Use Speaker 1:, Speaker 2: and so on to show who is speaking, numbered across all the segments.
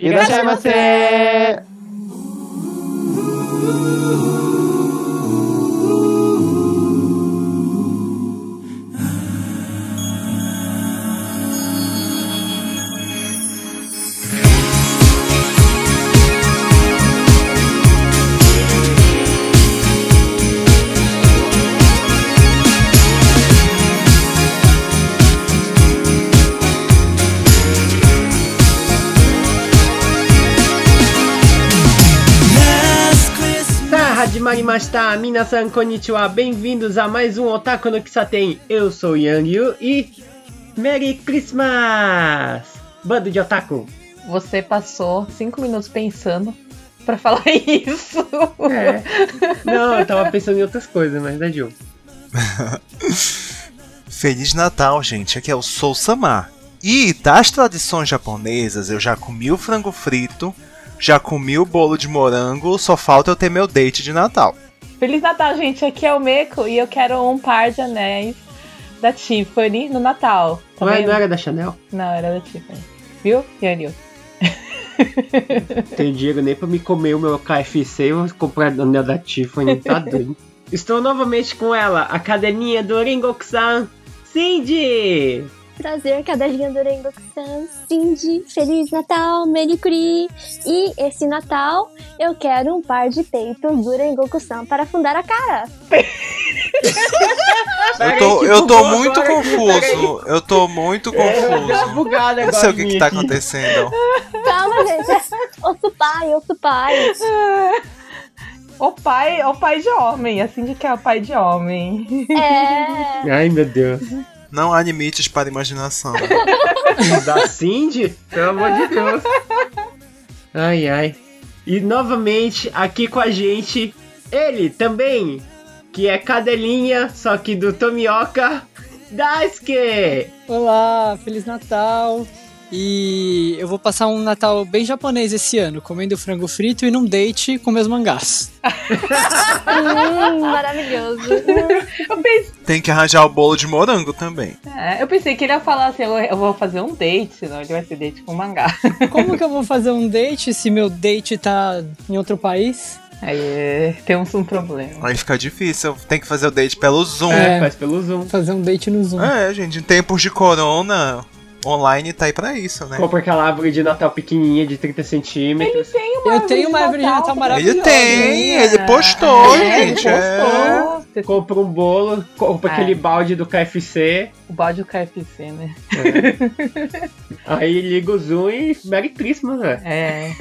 Speaker 1: いらっしゃいませ。Hadimarimashita, minasan konnichiwa, bem-vindos a mais um Otaku no Kisaten. Eu sou Yang Yu e Merry Christmas! Bando de Otaku.
Speaker 2: Você passou cinco minutos pensando pra falar isso.
Speaker 1: É. Não, eu tava pensando em outras coisas, mas é Gil.
Speaker 3: Feliz Natal, gente. Aqui é o Sou Samar. E das tradições japonesas, eu já comi o frango frito, já comi o bolo de morango, só falta eu ter meu date de Natal.
Speaker 2: Feliz Natal, gente. Aqui é o Meco e eu quero um par de anéis da Tiffany no Natal. Tá
Speaker 1: Não, é-
Speaker 2: vendo?
Speaker 1: não era da Chanel?
Speaker 2: Não, era da Tiffany. Viu? Yanil?
Speaker 1: Tem dinheiro nem pra me comer o meu KFC, eu vou comprar anel da Tiffany, tá doido. Estou novamente com ela, a cadelinha do Ringoku-san, Cindy!
Speaker 4: Prazer, cadelinha do Rengoku-san, Cindy, Feliz Natal, Merikuri! E esse Natal eu quero um par de peitos do Rengoku-san para fundar a cara.
Speaker 3: Eu tô, eu tô muito confuso. Eu tô muito
Speaker 1: É,
Speaker 3: confuso.
Speaker 1: bugada
Speaker 3: Não sei o que, que tá acontecendo.
Speaker 4: Calma, gente, é osso pai, osso pai.
Speaker 2: O pai, o pai de homem, assim de que é o pai de homem.
Speaker 4: É.
Speaker 1: Ai, meu Deus.
Speaker 3: Não há limites para a imaginação.
Speaker 1: Da Cindy? Pelo amor de Deus. Ai, ai. E novamente aqui com a gente, ele também, que é cadelinha, só que do Tomioka, Daisuke!
Speaker 5: Olá, Feliz Natal! E eu vou passar um Natal bem japonês esse ano, comendo frango frito e num date com meus mangás.
Speaker 4: Hum, maravilhoso.
Speaker 2: Eu pensei,
Speaker 3: Tem que arranjar o bolo de morango também.
Speaker 2: é, eu pensei que ele ia falar assim: eu, eu vou fazer um date, senão ele vai ser date com mangá.
Speaker 5: Como que eu vou fazer um date se meu date tá em outro país?
Speaker 2: Aí é, temos um problema.
Speaker 3: Aí fica difícil. Tem que fazer o date pelo Zoom.
Speaker 1: É,
Speaker 5: É.
Speaker 1: faz pelo Zoom.
Speaker 5: Fazer um date no Zoom.
Speaker 3: É, gente, em tempos de corona, online tá aí pra isso, né?
Speaker 1: Compra aquela árvore de Natal pequenininha de 30 centímetros.
Speaker 2: Tem uma
Speaker 5: Eu tenho uma árvore de Natal maravilhosa.
Speaker 3: Ele tem, ele postou, gente.
Speaker 2: Ele
Speaker 3: É.
Speaker 2: postou. Você-
Speaker 1: Compra um bolo, compra
Speaker 2: É.
Speaker 1: aquele balde do KFC,
Speaker 2: O bode do KFC, né?
Speaker 1: aí liga o Zoom e Merry Christmas, velho.
Speaker 2: É.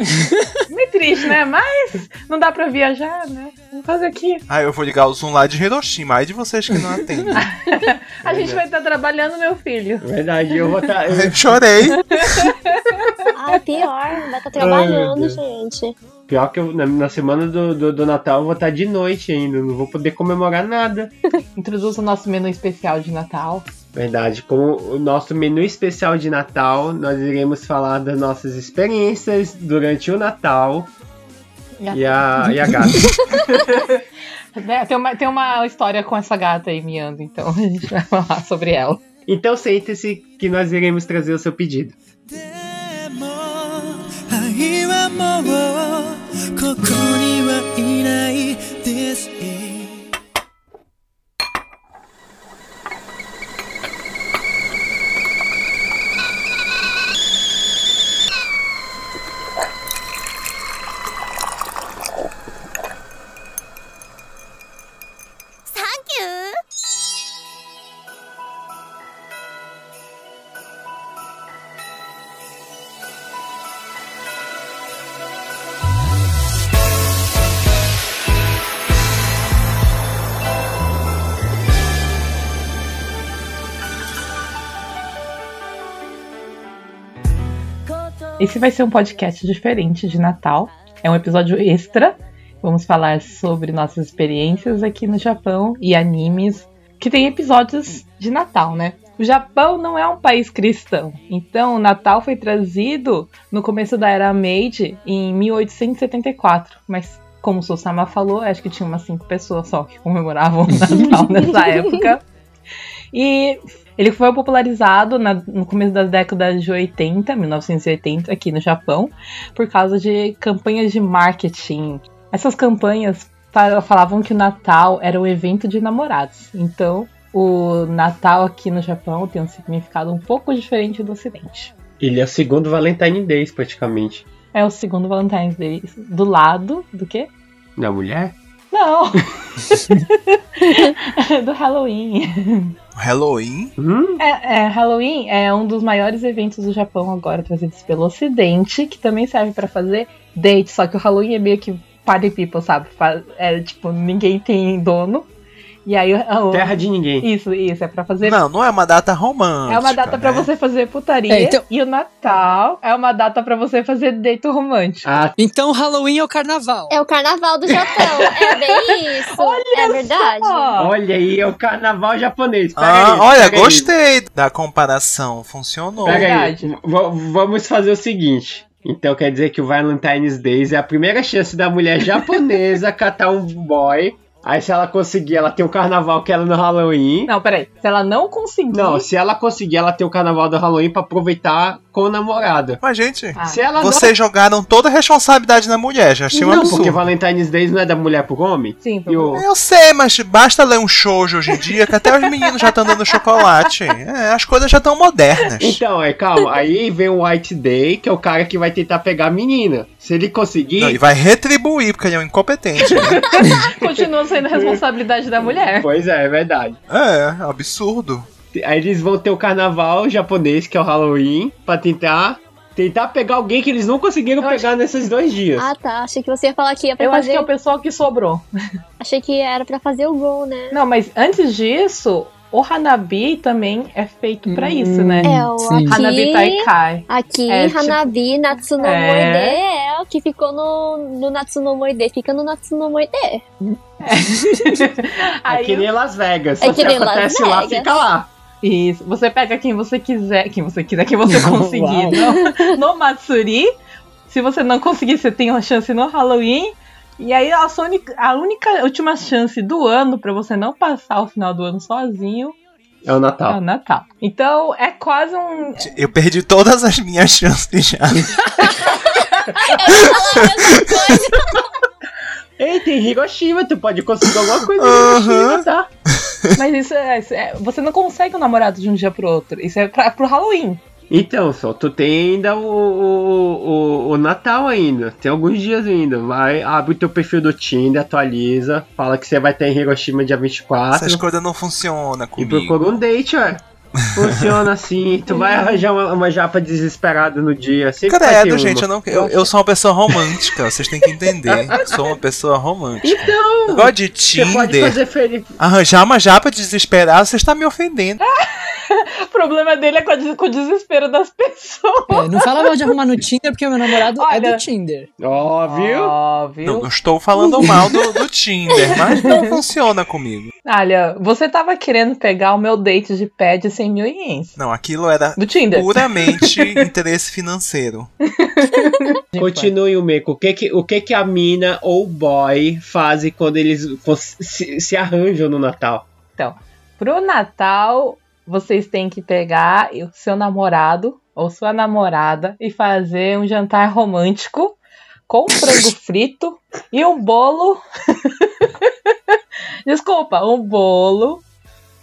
Speaker 2: Meio triste, né? Mas não dá pra viajar, né? Vamos fazer aqui.
Speaker 3: Ah, eu vou ligar o Zoom lá de Hiroshima. Aí de vocês que não atendem.
Speaker 2: A gente vai estar trabalhando, meu filho.
Speaker 1: Verdade, eu vou estar.
Speaker 3: Eu chorei.
Speaker 4: Ah, pior, vai estar trabalhando,
Speaker 1: Deus.
Speaker 4: gente.
Speaker 1: Pior que eu, na, na semana do, do, do Natal eu vou estar de noite ainda, não vou poder comemorar nada.
Speaker 2: Introduz o nosso menu especial de Natal.
Speaker 1: Verdade, com o nosso menu especial de Natal, nós iremos falar das nossas experiências durante o Natal e a, e a gata.
Speaker 2: Né, Tem uma, tem uma história com essa gata aí miando, então a gente vai falar sobre ela.
Speaker 1: Então sente-se que nós iremos trazer o seu pedido.
Speaker 6: で
Speaker 2: Esse vai ser um podcast diferente de Natal. É um episódio extra. Vamos falar sobre nossas experiências aqui no Japão e animes que tem episódios de Natal, né? O Japão não é um país cristão, então o Natal foi trazido no começo da era Meiji em 1874, mas como o Susama falou, acho que tinha umas cinco pessoas só que comemoravam o Natal nessa época. E ele foi popularizado na- no começo das décadas de 80, 1980, aqui no Japão, por causa de campanhas de marketing. Essas campanhas fa- falavam que o Natal era o evento de namorados. Então, o Natal aqui no Japão tem um significado um pouco diferente do Ocidente.
Speaker 1: Ele é o segundo Valentine Days, praticamente.
Speaker 2: É o segundo Valentine's Day do lado do quê?
Speaker 1: Da mulher?
Speaker 2: Não! do Halloween.
Speaker 3: Halloween?
Speaker 1: Hum?
Speaker 2: É, é, Halloween é um dos maiores eventos do Japão agora, trazidos pelo Ocidente, que também serve pra fazer date, só que o Halloween é meio que party people, sabe? É tipo, ninguém tem dono. E aí o-
Speaker 1: Terra de ninguém.
Speaker 2: Isso, isso, é pra fazer.
Speaker 3: Não, não é uma data romântica.
Speaker 2: é uma data pra
Speaker 3: né?
Speaker 2: você fazer putaria.
Speaker 5: É, então-
Speaker 2: E o Natal é uma data pra você fazer date romântico.
Speaker 1: Ah,
Speaker 5: Então Halloween é o carnaval.
Speaker 4: É o carnaval do Japão. É bem isso. é verdade.
Speaker 1: Olha aí, é o carnaval japonês. Pega
Speaker 3: Ah,
Speaker 1: aí,
Speaker 3: olha,
Speaker 1: pega aí.
Speaker 3: gostei da comparação. Funcionou.
Speaker 1: Pega aí. Vamos fazer o seguinte. Então quer dizer que o Valentine's Days é a primeira chance da mulher japonesa catar um boy. Aí se ela conseguir, ela tem o carnaval que ela no Halloween.
Speaker 2: Não, peraí. Se ela não conseguir.
Speaker 1: Não, se ela conseguir, ela tem o carnaval do Halloween pra aproveitar com o namorado.
Speaker 3: Mas, gente,
Speaker 2: Ah,
Speaker 1: Se ela
Speaker 3: vocês jogaram toda a responsabilidade na mulher. Já achei um
Speaker 1: não,
Speaker 3: absurdo.
Speaker 1: porque Valentine's Days não é da mulher pro homem.
Speaker 2: Sim,
Speaker 1: E o-
Speaker 3: Eu sei, mas basta ler um shoujo hoje em dia que até os meninos já estão dando chocolate. É, as coisas já estão modernas.
Speaker 1: Então, é, calma. Aí vem o White Day, que é o cara que vai tentar pegar a menina. Se ele conseguir.
Speaker 3: Não, e vai retribuir, porque ele é um incompetente. né?
Speaker 2: continua sendo responsabilidade da mulher.
Speaker 1: Pois é, é verdade.
Speaker 3: é, absurdo.
Speaker 1: Aí eles vão ter o carnaval japonês, que é o Halloween, pra tentar. Tentar pegar alguém que eles não conseguiram
Speaker 2: Eu
Speaker 1: pegar nesses dois dias.
Speaker 4: Ah, tá. Achei que você ia falar que ia pra
Speaker 2: Eu acho
Speaker 4: fazer.
Speaker 2: que é o pessoal que sobrou.
Speaker 4: Achei que era pra fazer o gol, né?
Speaker 2: Não, mas antes disso, o Hanabi também é feito pra isso, né?
Speaker 4: É, o
Speaker 5: Sim.
Speaker 2: Hanabi
Speaker 4: aqui.
Speaker 2: Taikai.
Speaker 4: Aqui,
Speaker 2: É, tipo-
Speaker 4: Hanabi, Natsuno
Speaker 2: É.
Speaker 4: Moide é que ficou no, no Natsuno Moide. Fica no Natsuno Moide.
Speaker 1: é
Speaker 2: Aí,
Speaker 1: que nem Las Vegas.
Speaker 4: É que nem Las
Speaker 1: acontece lá,
Speaker 4: Vegas.
Speaker 1: fica lá.
Speaker 2: Isso. Você pega quem você quiser, quem você quiser, quem você conseguir. no, no Matsuri. Se você não conseguir, você tem uma chance no Halloween. E aí a, única, a única última chance do ano pra você não passar o final do ano sozinho
Speaker 1: É o
Speaker 2: é
Speaker 1: Natal.
Speaker 2: o Natal. Então é quase um.
Speaker 3: Eu perdi todas as minhas chances já.
Speaker 1: Ei, tem Hiroshima, tu pode conseguir alguma coisa em. Hiroshima, tá?
Speaker 2: Mas isso é, isso é- Você não consegue um namorado de um dia pro outro. Isso é pra, pro Halloween.
Speaker 1: Então, só tu tem ainda o, o, o, o Natal ainda. Tem alguns dias ainda. Vai, abre o teu perfil do Tinder, atualiza, fala que você vai estar em Hiroshima dia 24.
Speaker 3: Essas coisas não funcionam
Speaker 1: E
Speaker 3: comigo.
Speaker 1: procura um date, ué. Funciona assim. Tu vai arranjar uma, uma japa desesperada no dia. Sempre
Speaker 3: Credo, gente, eu, não, eu, eu sou uma pessoa romântica, vocês têm que entender. Eu sou uma pessoa romântica.
Speaker 1: Então,
Speaker 3: Negócio de
Speaker 1: você pode
Speaker 3: Tinder,
Speaker 1: fazer feliz.
Speaker 3: arranjar uma japa desesperada, você está me ofendendo.
Speaker 2: O problema dele é com, des- com o desespero das pessoas.
Speaker 5: É, não fala mal de arrumar no Tinder, porque meu namorado é
Speaker 2: Olha.
Speaker 5: do Tinder.
Speaker 1: Ó, viu?
Speaker 2: Ó, viu?
Speaker 3: Não, não estou falando mal do, do Tinder, mas não funciona comigo.
Speaker 2: Olha, você tava querendo pegar o meu date de pé de 100 mil ienes.
Speaker 3: Não, aquilo era
Speaker 2: Do Tinder.
Speaker 3: puramente interesse financeiro.
Speaker 1: Continue o Meco. O que que, o que que a mina ou o boy fazem quando eles se, se arranjam no Natal?
Speaker 2: Pro Natal, vocês têm que pegar o seu namorado ou sua namorada e fazer um jantar romântico com frango frito e um bolo. Desculpa, um bolo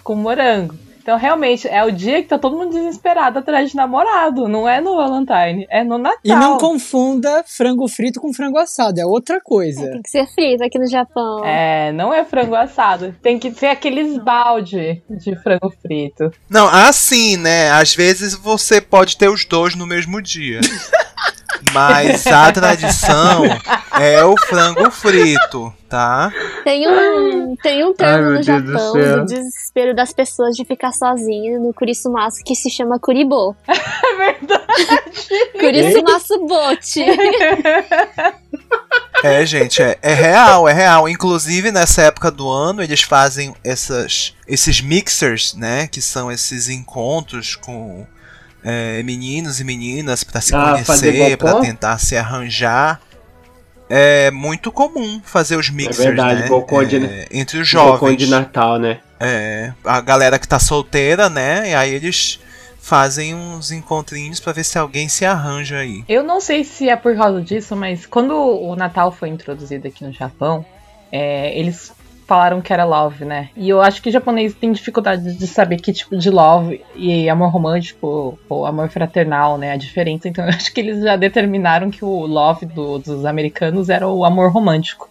Speaker 2: com morango. Então, realmente, é o dia que tá todo mundo desesperado atrás de namorado. Não é no Valentine, é no Natal.
Speaker 5: E não confunda frango frito com frango assado, é outra coisa.
Speaker 4: Tem que ser frito aqui no Japão.
Speaker 2: É, não é frango assado. Tem que ser aqueles balde de frango frito.
Speaker 3: Não, assim, né? Às vezes você pode ter os dois no mesmo dia. Mas a tradição é o frango frito, tá?
Speaker 4: Tem um, tem um
Speaker 1: Ai,
Speaker 4: termo
Speaker 1: meu
Speaker 4: no Japão do desespero das pessoas de ficar sozinha no Kurisumasu que se chama Kuribo.
Speaker 2: É verdade.
Speaker 4: Kurisumasu Bote.
Speaker 3: É, gente, é, é real, é real. Inclusive, nessa época do ano, eles fazem essas, esses mixers, né? Que são esses encontros com é, meninos e meninas pra se
Speaker 1: Ah,
Speaker 3: conhecer, pra
Speaker 1: bopó?
Speaker 3: tentar se arranjar. É muito comum fazer os mixers,
Speaker 1: verdade,
Speaker 3: né?
Speaker 1: bocó de-
Speaker 3: é, entre os jovens.
Speaker 1: de Natal, né?
Speaker 3: é, a galera que tá solteira, né? E aí eles fazem uns encontrinhos pra ver se alguém se arranja aí.
Speaker 2: Eu não sei se é por causa disso, mas quando o Natal foi introduzido aqui no Japão, é, eles falaram que era love, né? E eu acho que japonês tem dificuldade de saber que tipo de love e amor romântico ou amor fraternal, né? A diferença. Então eu acho que eles já determinaram que o love do- dos americanos era o amor romântico.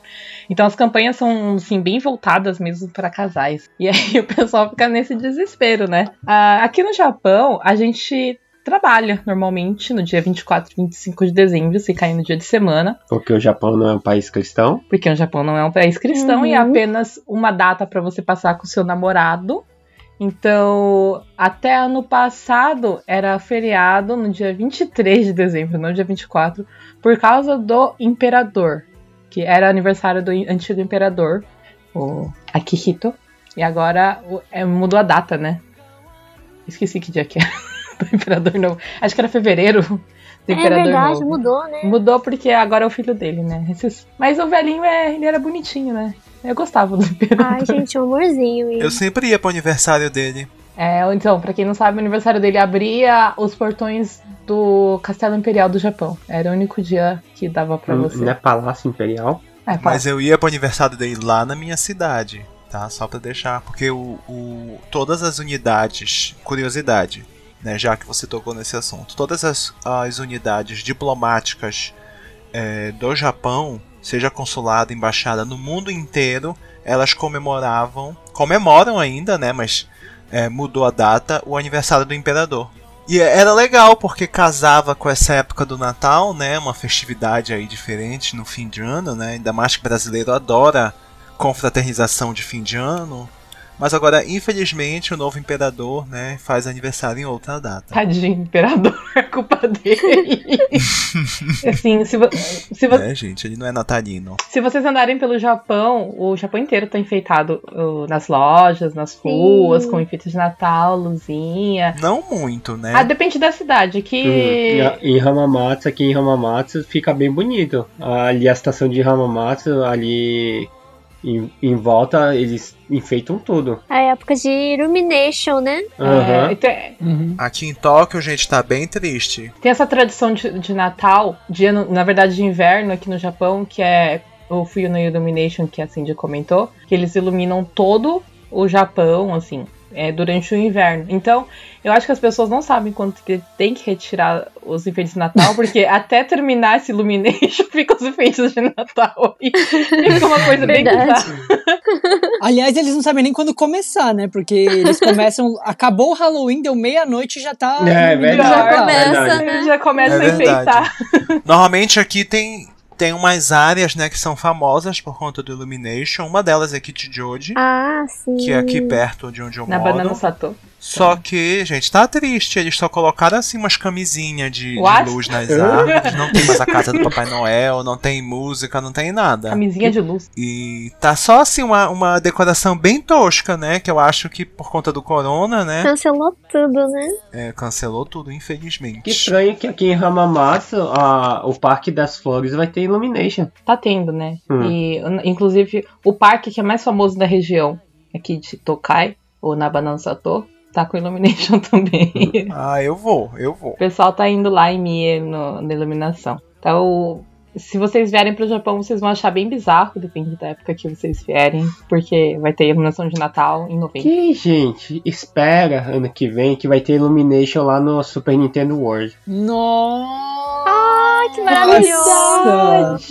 Speaker 2: Então as campanhas são, assim, bem voltadas mesmo para casais. E aí o pessoal fica nesse desespero, né? Ah, aqui no Japão, a gente trabalha normalmente no dia 24 e 25 de dezembro, se cair no dia de semana,
Speaker 1: Porque o Japão não é um país cristão.
Speaker 2: porque o Japão não é um país cristão
Speaker 4: Uhum.
Speaker 2: e é apenas uma data para você passar com o seu namorado. Então, até ano passado era feriado no dia 23 de dezembro, não dia 24, por causa do imperador, que era aniversário do antigo imperador, o Akihito. E agora é, mudou a data, né? Esqueci que dia que era do imperador novo. Acho que era fevereiro do
Speaker 4: É
Speaker 2: imperador
Speaker 4: verdade,
Speaker 2: novo.
Speaker 4: mudou, né?
Speaker 2: Mudou porque agora é o filho dele, né? Mas o velhinho, é, ele era bonitinho, né? Eu gostava do imperador.
Speaker 4: Ai, gente, um amorzinho.
Speaker 3: Eu sempre ia pro aniversário dele.
Speaker 2: É, então, pra quem não sabe, o aniversário dele abria os portões do Castelo Imperial do Japão. Era o único dia que dava pra você.
Speaker 1: Não é Palácio Imperial.
Speaker 2: É,
Speaker 3: Mas eu ia pro aniversário dele lá na minha cidade, tá? Só pra deixar, porque o, o- todas as unidades, curiosidade, né? Já que você tocou nesse assunto, todas as, as unidades diplomáticas é, do Japão, seja consulado, embaixada no mundo inteiro, elas comemoravam, comemoram ainda, né? Mas é, mudou a data, o aniversário do imperador. E era legal porque casava com essa época do Natal, né? Uma festividade aí diferente no fim de ano, né? Ainda mais que brasileiro adora confraternização de fim de ano. Mas agora, infelizmente, o novo imperador, né, faz aniversário em outra data.
Speaker 2: Tadinho, imperador, é culpa dele. assim, se, vo- se, vo-
Speaker 3: É, gente, ele não é natalino.
Speaker 2: se vocês andarem pelo Japão, o Japão inteiro tá enfeitado uh, nas lojas, nas ruas,
Speaker 4: Sim.
Speaker 2: com enfeites de Natal, luzinha.
Speaker 3: Não muito, né?
Speaker 2: Ah, depende da cidade. Que.
Speaker 1: E- Em Hamamatsu, aqui em Hamamatsu, fica bem bonito. Ali a estação de Hamamatsu, ali em, em volta, eles enfeitam tudo.
Speaker 4: A época de Illumination, né?
Speaker 1: Aham.
Speaker 2: É, tem,
Speaker 5: Uhum.
Speaker 3: Aqui em Tóquio, gente, tá bem triste.
Speaker 2: tem essa tradição de, de Natal, de ano, na verdade de inverno aqui no Japão, que é o Fuyu no Illumination, que a Cindy comentou, que eles iluminam todo o Japão, assim, é, durante o inverno. Então, eu acho que as pessoas não sabem quanto que tem que retirar os enfeites de Natal, porque até terminar esse Illumination fica os enfeites de Natal. E fica uma coisa bem.
Speaker 5: Aliás, eles não sabem nem quando começar, né? Porque eles começam. Acabou o Halloween, deu meia-noite e já tá.
Speaker 1: É,
Speaker 5: iluminado.
Speaker 1: verdade.
Speaker 4: Já começa,
Speaker 1: verdade.
Speaker 4: né?
Speaker 2: Já começa
Speaker 3: É
Speaker 2: a enfeitar.
Speaker 3: Normalmente aqui tem, tem umas áreas, né, que são famosas por conta do Illumination. Uma delas é Kichijoji,
Speaker 4: Ah, sim.
Speaker 3: que é aqui perto de onde eu
Speaker 2: Na
Speaker 3: moro.
Speaker 2: Banana Sato.
Speaker 3: Só que, gente, tá triste. Eles só colocaram assim umas camisinhas de, de luz nas árvores. Não tem mais a casa do Papai Noel, não tem música, não tem nada.
Speaker 2: Camisinha de luz.
Speaker 3: E tá só assim uma, uma decoração bem tosca, né? Que eu acho que por conta do corona, né?
Speaker 4: Cancelou tudo, né?
Speaker 3: é, cancelou tudo, infelizmente.
Speaker 1: Que estranho que aqui em Hamamatsu, a, o Parque das Flores vai ter Illumination.
Speaker 2: Tá tendo, né?
Speaker 1: Hum.
Speaker 2: E, inclusive, o parque que é mais famoso da região, aqui de Tokai, ou na Banana Sato, tá com Illumination também.
Speaker 3: Ah, eu vou, eu vou.
Speaker 2: o pessoal tá indo lá em Mie no, na iluminação. Então, se vocês vierem pro Japão, vocês vão achar bem bizarro, depende da época que vocês vierem, porque vai ter iluminação de Natal em novembro.
Speaker 1: Que, gente, espera ano que vem que vai ter Illumination lá no Super Nintendo World.
Speaker 5: Nossa!
Speaker 4: Ai, que maravilhoso!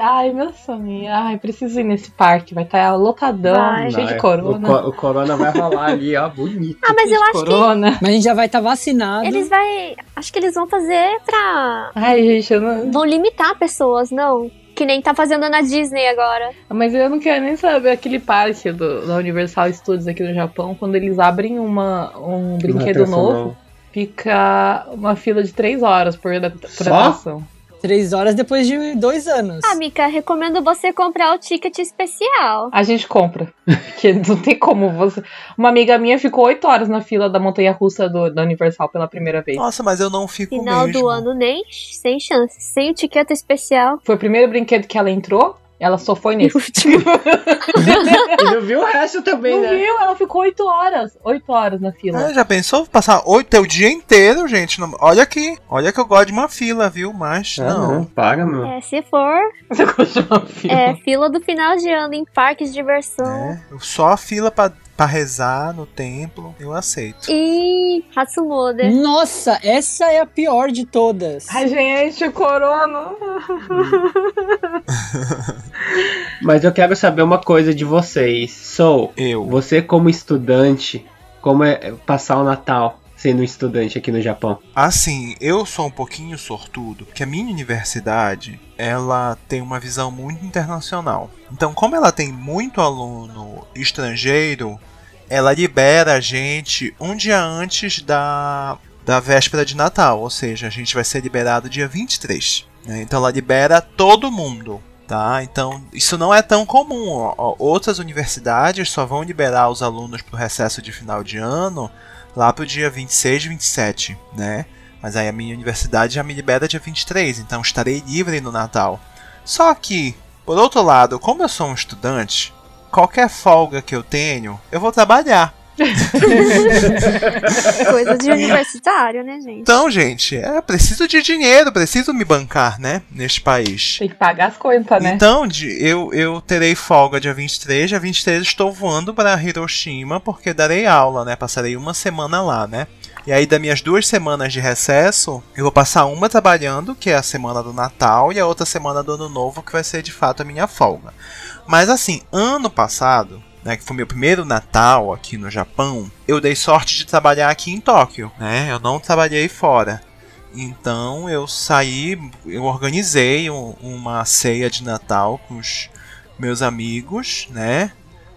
Speaker 2: Ai, meu sonho. Ai, preciso ir nesse parque. Vai estar lotadão,
Speaker 4: Vai.
Speaker 2: cheio de corona.
Speaker 1: O, co- o Corona vai rolar ali, ó, bonito.
Speaker 4: Ah, mas eu acho que
Speaker 2: corona.
Speaker 5: Mas a gente já vai estar vacinado.
Speaker 4: eles vai. Acho que eles vão fazer pra.
Speaker 2: Ai, gente, eu não.
Speaker 4: Vão limitar pessoas, não? Que nem tá fazendo na Disney agora.
Speaker 2: Mas eu não quero nem saber aquele parque do, da Universal Studios aqui no Japão, quando eles abrem uma, um brinquedo novo, fica uma fila de três horas por, por
Speaker 1: Só?
Speaker 2: atração.
Speaker 5: Três horas depois de dois anos.
Speaker 4: Ah, Mika, recomendo você comprar o ticket especial.
Speaker 2: A gente compra. Porque não tem como você. Uma amiga minha ficou oito horas na fila da montanha russa do, da Universal pela primeira vez.
Speaker 3: Nossa, mas eu não fico
Speaker 4: Final
Speaker 3: mesmo.
Speaker 4: do ano, nem sem chance. Sem o ticket especial.
Speaker 2: Foi o primeiro brinquedo que ela entrou. Ela só foi nesse.
Speaker 4: último.
Speaker 1: E não viu o resto também,
Speaker 2: Não
Speaker 1: né?
Speaker 2: viu? Ela ficou oito horas. Oito horas na fila.
Speaker 3: Ah, já pensou passar oito o dia inteiro, gente? Não- Olha aqui, olha que eu gosto de uma fila, viu? Mas
Speaker 1: Ah,
Speaker 3: não.
Speaker 1: não, para, meu.
Speaker 4: É, se for,
Speaker 2: Você gostou de uma fila?
Speaker 4: é fila do final de ano em parques de diversão.
Speaker 3: É, só a fila pra, pra rezar no templo, eu aceito.
Speaker 4: E Hatsumoda.
Speaker 5: Nossa, essa é a pior de todas.
Speaker 2: Ai, gente, corona.
Speaker 1: Mas eu quero saber uma coisa de vocês. Sou,
Speaker 3: Eu.
Speaker 1: você como estudante, como é passar o Natal sendo um estudante aqui no Japão?
Speaker 3: Assim, eu sou um pouquinho sortudo, porque a minha universidade, ela tem uma visão muito internacional. Então, como ela tem muito aluno estrangeiro, ela libera a gente um dia antes da, da véspera de Natal, ou seja, a gente vai ser liberado dia 23. né? Então, ela libera todo mundo. Tá? Então, isso não é tão comum. Outras universidades só vão liberar os alunos para o recesso de final de ano lá pro dia 26, 27, né? Mas aí a minha universidade já me libera dia 23, então estarei livre no Natal. Só que, por outro lado, como eu sou um estudante, qualquer folga que eu tenho, eu vou trabalhar.
Speaker 4: Coisa de universitário, né, gente?
Speaker 3: Então, gente, é preciso de dinheiro, preciso me bancar, né? Neste país.
Speaker 2: Tem que pagar as contas, né?
Speaker 3: Então, de- eu, eu terei folga dia 23. Dia 23 estou voando para Hiroshima porque darei aula, né? Passarei uma semana lá, né? E aí, das minhas duas semanas de recesso, eu vou passar uma trabalhando, que é a semana do Natal, e a outra semana do Ano Novo, que vai ser de fato a minha folga. Mas assim, ano passado, né, que foi meu primeiro Natal aqui no Japão, eu dei sorte de trabalhar aqui em Tóquio, né? Eu não trabalhei fora. Então eu saí, eu organizei um- uma ceia de Natal com os meus amigos, né?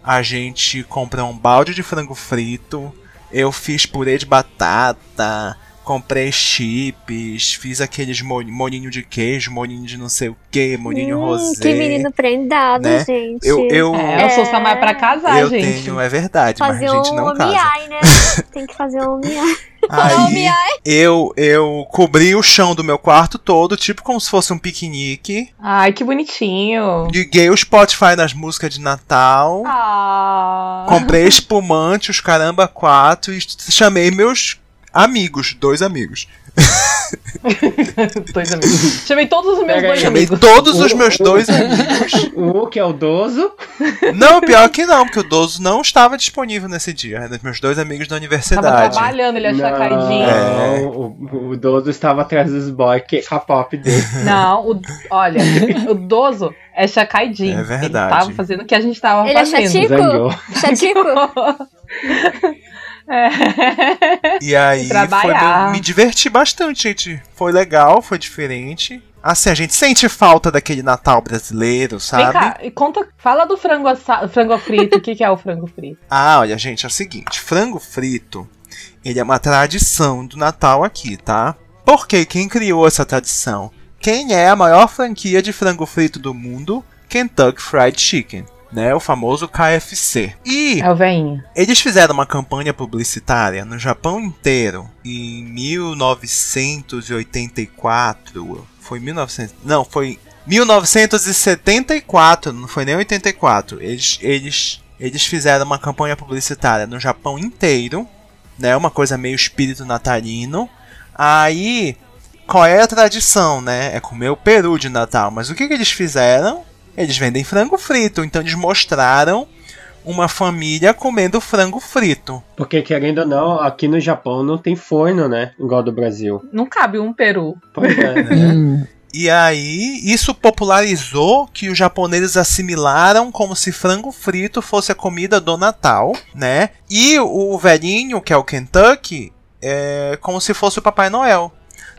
Speaker 3: A gente comprou um balde de frango frito, eu fiz purê de batata, comprei chips, fiz aqueles mo- molinho de queijo, molinho de não sei o que, molinho
Speaker 4: Hum,
Speaker 3: rosé.
Speaker 4: que menino prendado,
Speaker 3: né?
Speaker 4: gente.
Speaker 3: Eu, eu,
Speaker 2: É, ela só está mais pra casar,
Speaker 3: eu
Speaker 2: gente.
Speaker 3: tenho, é verdade, mas
Speaker 4: Fazer
Speaker 3: a gente
Speaker 4: um
Speaker 3: não casa.
Speaker 4: omiai, né? Tem que fazer um omiai.
Speaker 3: Aí eu, eu cobri o chão do meu quarto todo, tipo como se fosse um piquenique.
Speaker 2: Ai, que bonitinho.
Speaker 3: Liguei o Spotify nas músicas de Natal.
Speaker 2: Ah.
Speaker 3: Comprei espumante, os caramba quatro e chamei meus amigos, dois amigos.
Speaker 2: dois amigos. Chamei todos os meus
Speaker 1: Pega aí.
Speaker 2: dois
Speaker 3: Chamei
Speaker 2: amigos.
Speaker 3: todos os
Speaker 1: O-
Speaker 3: meus
Speaker 1: o-
Speaker 3: dois amigos.
Speaker 1: O que é o Dozo.
Speaker 3: Não, pior que não, porque o Dozo não estava disponível nesse dia. Eram meus dois amigos da
Speaker 2: Tava
Speaker 3: universidade.
Speaker 2: trabalhando, ele achou caidinho.
Speaker 3: É.
Speaker 1: Não, o, o Dozo estava atrás dos boys que a pop dele.
Speaker 2: Não, o, olha, o Dozo é chacaidinho.
Speaker 3: É verdade.
Speaker 2: Ele tava fazendo o que a gente tava
Speaker 4: Ele é
Speaker 2: fazendo.
Speaker 4: chatinho?
Speaker 1: Zangou.
Speaker 4: Chatico?
Speaker 2: É.
Speaker 3: E aí foi me diverti bastante, gente. Foi legal, foi diferente. Assim, a gente sente falta daquele Natal brasileiro,
Speaker 2: Vem
Speaker 3: sabe?
Speaker 2: cá, e conta, fala do frango, assa- frango frito. O que, que é o frango frito?
Speaker 3: Ah, olha, gente, é o seguinte: frango frito, ele é uma tradição do Natal aqui, tá? Porque quem criou essa tradição? Quem é a maior franquia de frango frito do mundo? Kentucky Fried Chicken, né? O famoso KFC. E
Speaker 2: É
Speaker 3: eles fizeram uma campanha publicitária no Japão inteiro em 1984. Foi 1900. Não, foi 1974, não foi nem 84. Eles, eles, eles fizeram uma campanha publicitária no Japão inteiro, né? Uma coisa meio espírito natalino. Aí, qual é a tradição, né? É comer o peru de Natal. Mas o que, que eles fizeram? Eles vendem frango frito, então eles mostraram uma família comendo frango frito.
Speaker 1: Porque, querendo ou não, aqui no Japão não tem forno, né? Igual do Brasil.
Speaker 2: Não cabe um peru.
Speaker 1: Pois é.
Speaker 3: E aí, isso popularizou que os japoneses assimilaram como se frango frito fosse a comida do Natal, né? E o velhinho, que é o Kentucky, é como se fosse o Papai Noel.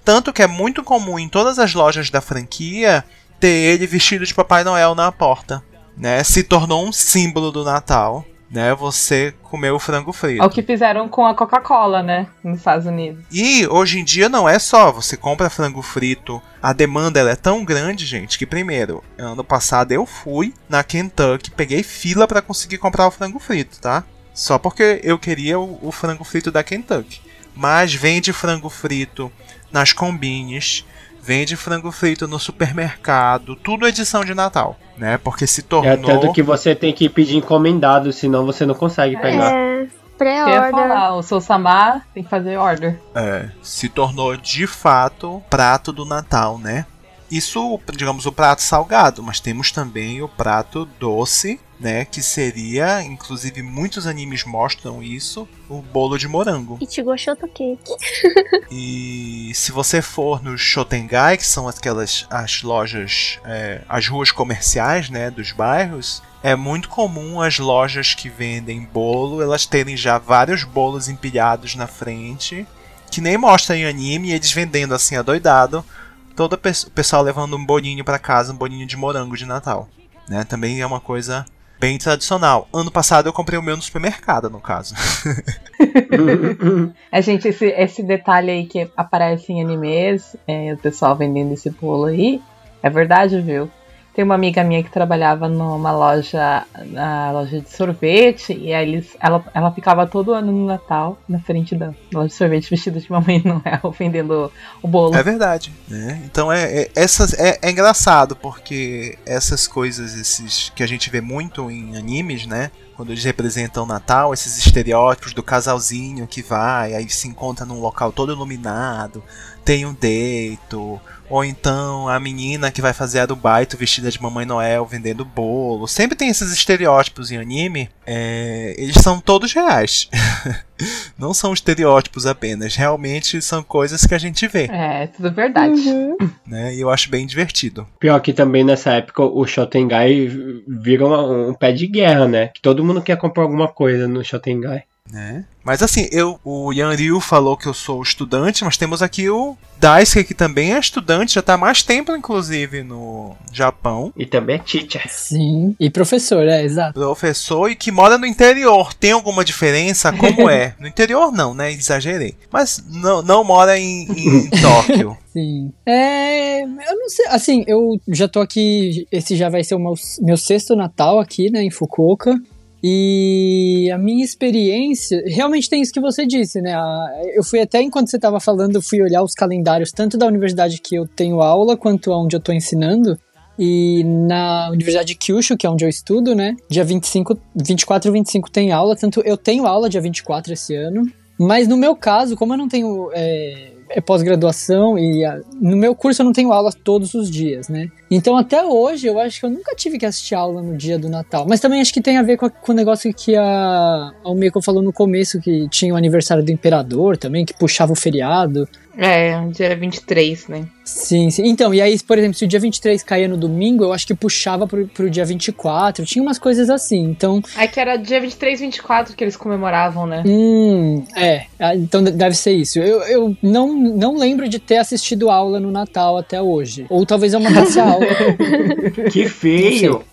Speaker 3: Tanto que é muito comum em todas as lojas da franquia ter ele vestido de Papai Noel na porta, né? Se tornou um símbolo do Natal, né? Você comer o frango frito.
Speaker 2: É o que fizeram com a Coca-Cola, né? Nos Estados Unidos.
Speaker 3: E hoje em dia não é só, você compra frango frito, a demanda ela é tão grande, gente, que primeiro, ano passado eu fui na Kentucky, peguei fila pra conseguir comprar o frango frito, tá? Só porque eu queria o, o frango frito da Kentucky. Mas vende frango frito nas combines, vende frango frito no supermercado, tudo edição de Natal, né? Porque se
Speaker 1: É
Speaker 3: tornou.
Speaker 1: tanto que você tem que pedir encomendado, senão você não consegue pegar.
Speaker 4: É,
Speaker 2: Eu ia
Speaker 4: pré-order.
Speaker 2: falar, o seu Samar tem que fazer order.
Speaker 3: É, se tornou de fato prato do Natal, né? Isso, digamos, o prato salgado, mas temos também o prato doce, né? Que seria, inclusive muitos animes mostram isso, o bolo de morango.
Speaker 4: Ichigo Shotokeki.
Speaker 3: E se você for no Shotengai, que são aquelas as lojas, é, as ruas comerciais, né, dos bairros, é muito comum as lojas que vendem bolo, elas terem já vários bolos empilhados na frente, que nem mostra em anime, e eles vendendo assim adoidado, todo o pe- o pessoal levando um bolinho pra casa, um bolinho de morango de Natal, né? Também é uma coisa bem tradicional. Ano passado eu comprei o meu no supermercado, no caso.
Speaker 2: É, gente, esse, esse detalhe aí que aparece em animes, é, o pessoal vendendo esse bolo aí, é verdade, viu? Tem uma amiga minha que trabalhava numa loja, na loja de sorvete, e eles, ela, ela ficava todo ano no Natal na frente da loja de sorvete vestida de Mamãe Noel, vendendo o bolo.
Speaker 3: É verdade, né? Então é, é, essas, é, é engraçado porque essas coisas esses que a gente vê muito em animes, né? Quando eles representam o Natal, esses estereótipos do casalzinho que vai, aí se encontra num local todo iluminado, tem um deito, ou então a menina que vai fazer a do baito vestida de Mamãe Noel vendendo bolo. Sempre tem esses estereótipos em anime, é, eles são todos reais. Não são estereótipos apenas, realmente são coisas que a gente vê
Speaker 2: É, tudo verdade.
Speaker 4: Uhum.
Speaker 3: né? E eu acho bem divertido.
Speaker 1: Pior que também nessa época o Shotengai vira uma- um pé de guerra, né? Que todo mundo quer comprar alguma coisa no Shotengai.
Speaker 3: Né? Mas assim, eu, o Yan Ryu falou que eu sou estudante, mas temos aqui o Daisuke que também é estudante, já tá há mais tempo inclusive no Japão.
Speaker 1: E também é teacher.
Speaker 5: Sim. E professor, é, exato.
Speaker 3: Professor e que mora no interior. Tem alguma diferença? Como é? No interior não, né? Exagerei. Mas não, não mora em, em Tóquio.
Speaker 5: Sim. É. Eu não sei. Assim, eu já tô aqui. Esse já vai ser o meu, meu sexto Natal aqui, né, em Fukuoka. E a minha experiência. Realmente tem isso que você disse, né? Eu fui até enquanto você tava falando, fui olhar os calendários, tanto da universidade que eu tenho aula, quanto onde eu tô ensinando. E na Universidade de Kyushu, que é onde eu estudo, né? Dia 25, 24 e 25 tem aula. Tanto eu tenho aula dia 24 esse ano. Mas no meu caso, como eu não tenho é, é pós-graduação e a- no meu curso eu não tenho aula todos os dias, né? Então até hoje eu acho que eu nunca tive que assistir aula no dia do Natal. Mas também acho que tem a ver com, a- com o negócio que a, a falou no começo, que tinha o aniversário do imperador também, que puxava o feriado.
Speaker 2: É, dia 23, né?
Speaker 5: Sim, sim. Então, e aí, por exemplo, se o dia 23 caía no domingo, eu acho que puxava pro, pro dia 24. Tinha umas coisas assim. Então,
Speaker 2: É que era dia 23, 24 que eles comemoravam, né?
Speaker 5: Hum, é. Ah, Então de- deve ser isso. Eu, eu não, não lembro de ter assistido aula no Natal até hoje. Ou talvez eu mandasse a aula.
Speaker 1: Que feio!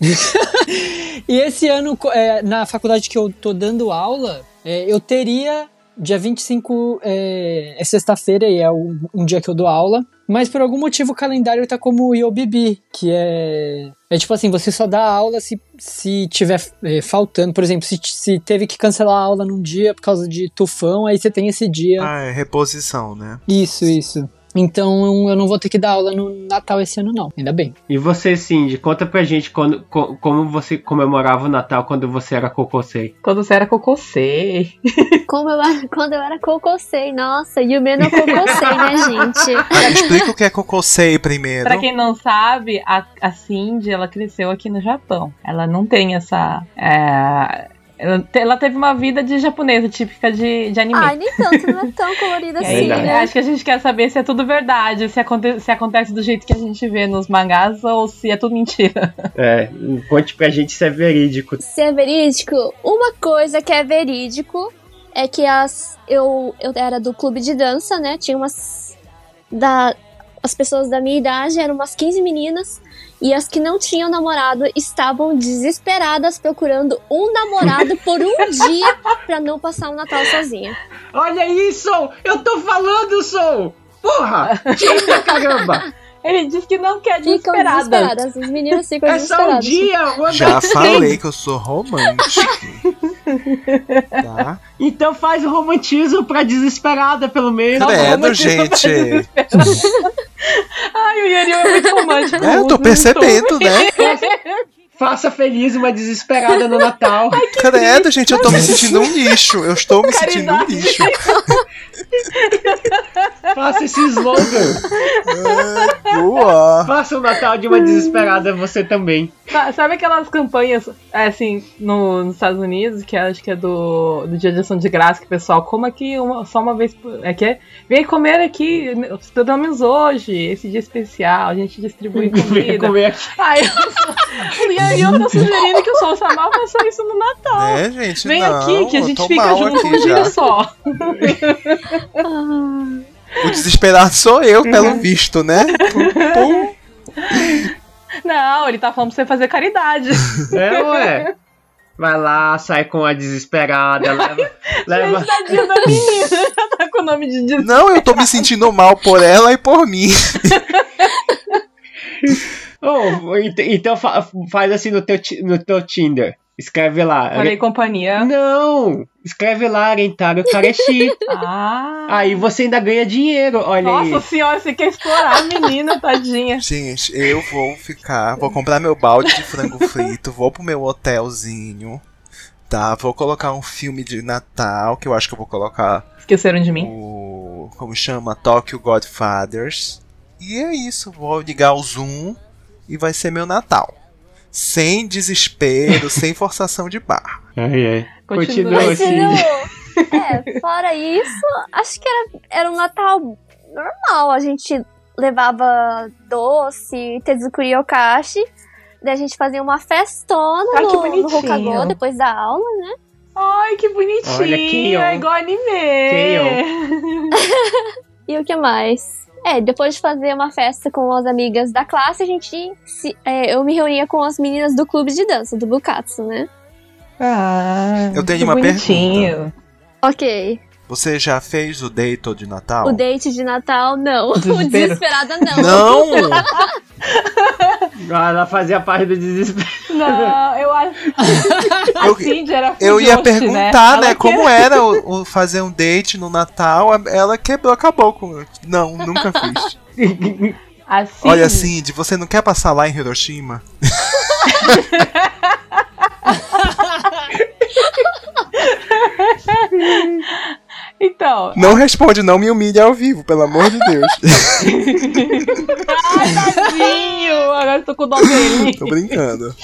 Speaker 5: E esse ano, é, na faculdade que eu tô dando aula, é, eu teria. Dia 25 é, é sexta-feira e é um, um dia que eu dou aula. Mas por algum motivo o calendário tá como o Iobibi, que é. É tipo assim, você só dá aula se, se tiver é, faltando. Por exemplo, se, se teve que cancelar a aula num dia por causa de tufão, aí você tem esse dia.
Speaker 3: Ah, é reposição, né?
Speaker 5: Isso, isso. Então eu não vou ter que dar aula no Natal esse ano, não. Ainda bem.
Speaker 1: E você, Cindy, conta pra gente quando, co- como você comemorava o Natal quando você era cocosei.
Speaker 2: Quando você era cococei.
Speaker 4: Como eu era, quando eu era cococei. Nossa, Yume no cococei, né, gente?
Speaker 3: Ah, explica o que é Kokosei primeiro.
Speaker 2: Pra quem não sabe, a, a Cindy, ela cresceu aqui no Japão. Ela não tem essa. é, ela, te- ela teve uma vida de japonesa, típica de, de anime.
Speaker 4: Ai, nem tanto, não é tão colorido
Speaker 2: E
Speaker 4: assim, né?
Speaker 2: acho que a gente quer saber se é tudo verdade, se, aconte- se acontece do jeito que a gente vê nos mangás ou se é tudo mentira.
Speaker 1: É, conte pra gente se é verídico.
Speaker 4: Se é verídico, uma coisa que é verídico é que as eu, eu era do clube de dança, né? Tinha umas da as pessoas da minha idade eram umas 15 meninas e as que não tinham namorado estavam desesperadas procurando um namorado por um dia pra não passar o Natal sozinha.
Speaker 1: Olha isso! Eu tô falando, Soul! Porra! Tira, caramba!
Speaker 2: Ele diz que não quer
Speaker 4: Ficam
Speaker 2: desesperada.
Speaker 4: desesperadas, as meninas ficam
Speaker 1: É só um
Speaker 4: desesperadas.
Speaker 1: dia! uma
Speaker 3: Já falei que eu sou romântico. tá?
Speaker 1: Então faz o romantismo pra desesperada, pelo menos.
Speaker 3: Credo, gente.
Speaker 2: Ai, o Yuri é muito romântico.
Speaker 3: É, eu tô percebendo, né?
Speaker 1: Faça feliz uma desesperada no Natal.
Speaker 3: Credo, gente, eu tô me sentindo um lixo. Eu estou me sentindo um
Speaker 2: Caridade.
Speaker 3: lixo.
Speaker 1: Faça esse slogan.
Speaker 3: É, boa.
Speaker 1: Faça o Natal de uma desesperada você também.
Speaker 2: Sa- Sabe aquelas campanhas, é, assim, no- nos Estados Unidos, que acho que é do, do Dia de Ação de Graça, que o pessoal coma aqui uma- só uma vez por. É que é, vem comer aqui, pelo menos hoje, esse dia especial, a gente distribui
Speaker 1: Vem
Speaker 2: comida.
Speaker 1: comer aqui.
Speaker 2: Aí eu, sou- e aí eu tô sugerindo que o Sol Samal faça isso no Natal.
Speaker 3: É, gente,
Speaker 2: Vem
Speaker 3: não,
Speaker 2: aqui que a gente fica junto um dia só.
Speaker 3: O desesperado sou eu, pelo visto, né? Pum.
Speaker 2: Não, ele tá falando pra você fazer caridade.
Speaker 1: É, ué. Vai lá, sai com a desesperada, leva. leva...
Speaker 2: Da menina, já tá com o nome de des-
Speaker 3: Não, eu tô me sentindo mal por ela e por mim.
Speaker 1: Oh, ent- então fa- faz assim no teu, no teu Tinder. Escreve lá.
Speaker 2: Falei companhia.
Speaker 1: Não! Escreve lá, Rentaro Kareshi.
Speaker 2: Ah.
Speaker 1: Aí você ainda ganha dinheiro, olha
Speaker 2: Nossa
Speaker 1: aí.
Speaker 2: senhora, você quer explorar a menina, tadinha.
Speaker 3: Gente, eu vou ficar, vou comprar meu balde de frango frito, vou pro meu hotelzinho, tá? Vou colocar um filme de Natal, que eu acho que eu vou colocar
Speaker 2: Esqueceram de mim.
Speaker 3: o. Como chama? Tokyo Godfathers. E é isso, vou ligar o Zoom e vai ser meu Natal. Sem desespero, sem forçação de barra.
Speaker 1: Ai, ai.
Speaker 2: Continua.
Speaker 1: Assim.
Speaker 4: é, fora isso, acho que era, era um Natal normal. A gente levava doce, tezukuri okashi. Daí a gente fazia uma festona
Speaker 2: Ai, que
Speaker 4: no, no. Hokago depois da aula, né?
Speaker 2: Ai, que bonitinho.
Speaker 1: Olha aqui, ó.
Speaker 2: É igual anime.
Speaker 4: E o que mais? É, depois de fazer uma festa com as amigas da classe, a gente se- é, eu me reunia com as meninas do clube de dança, do Bukatsu, né?
Speaker 2: Ah,
Speaker 3: Eu tenho
Speaker 2: que
Speaker 3: uma
Speaker 2: bonitinho.
Speaker 4: Ok.
Speaker 3: Você já fez o date de Natal?
Speaker 4: O date de Natal, não. O
Speaker 2: Desespero.
Speaker 4: desesperada, não.
Speaker 3: Não!
Speaker 1: Ela fazia parte do desespero.
Speaker 2: Não, eu acho. A
Speaker 3: Eu-
Speaker 2: Cindy era
Speaker 3: Eu ia perguntar, né,
Speaker 2: Ela
Speaker 3: como era o, o fazer um date no Natal. Ela quebrou, acabou com. Não, nunca fiz.
Speaker 2: quer- A Cindy,
Speaker 3: Olha, Cindy, você não quer passar lá em Hiroshima?
Speaker 2: Então,
Speaker 3: Não responde, não me humilhe ao vivo, pelo amor de Deus.
Speaker 2: ai, tadinho! Agora eu tô com dó dele.
Speaker 3: Tô brincando.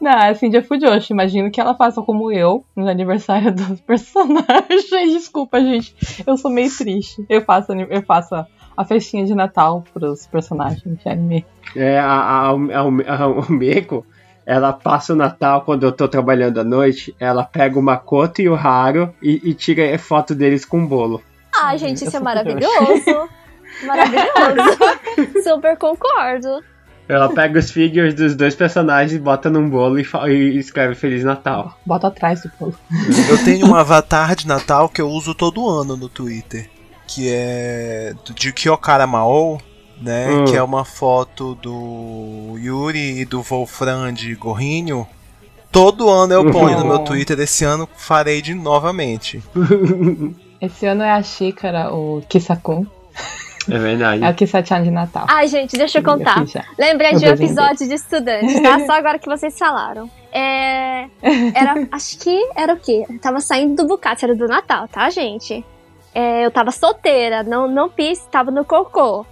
Speaker 2: Não, a Cindy é fujoshi. Imagino que ela faça como eu no aniversário dos personagens. Desculpa, gente. Eu sou meio triste. Eu faço, eu faço a- a festinha de Natal pros personagens de anime.
Speaker 1: É, a, a, a, a, o Meiko, ela passa o Natal quando eu tô trabalhando à noite. Ela pega o Makoto e o Haru e, e tira foto deles com bolo.
Speaker 4: Ah, gente, isso é maravilhoso. Maravilhoso. Super concordo.
Speaker 1: Ela pega os figures dos dois personagens, bota num bolo e, e escreve Feliz Natal.
Speaker 2: Bota atrás do bolo.
Speaker 3: Eu tenho um avatar de Natal que eu uso todo ano no Twitter. Que é do- de Kyokara Mao, né?
Speaker 1: Hum.
Speaker 3: Que é uma foto do Yuri e do Wolfram de Gorrinho. Todo ano eu ponho no meu
Speaker 2: Uhum.
Speaker 3: Twitter. Esse ano farei de novamente.
Speaker 2: Esse ano é a xícara, o Kisakun.
Speaker 1: É verdade.
Speaker 2: É o Kisachan de Natal.
Speaker 4: Ai, gente, deixa eu contar.
Speaker 2: já.
Speaker 4: Lembrei
Speaker 2: Eu
Speaker 4: de um episódio de estudante, tá? Só agora que vocês falaram. É. Era. Acho que era o quê? Eu tava saindo do Bucati, era do Natal, tá, gente? É, eu tava solteira, não, não pis, tava no cocô.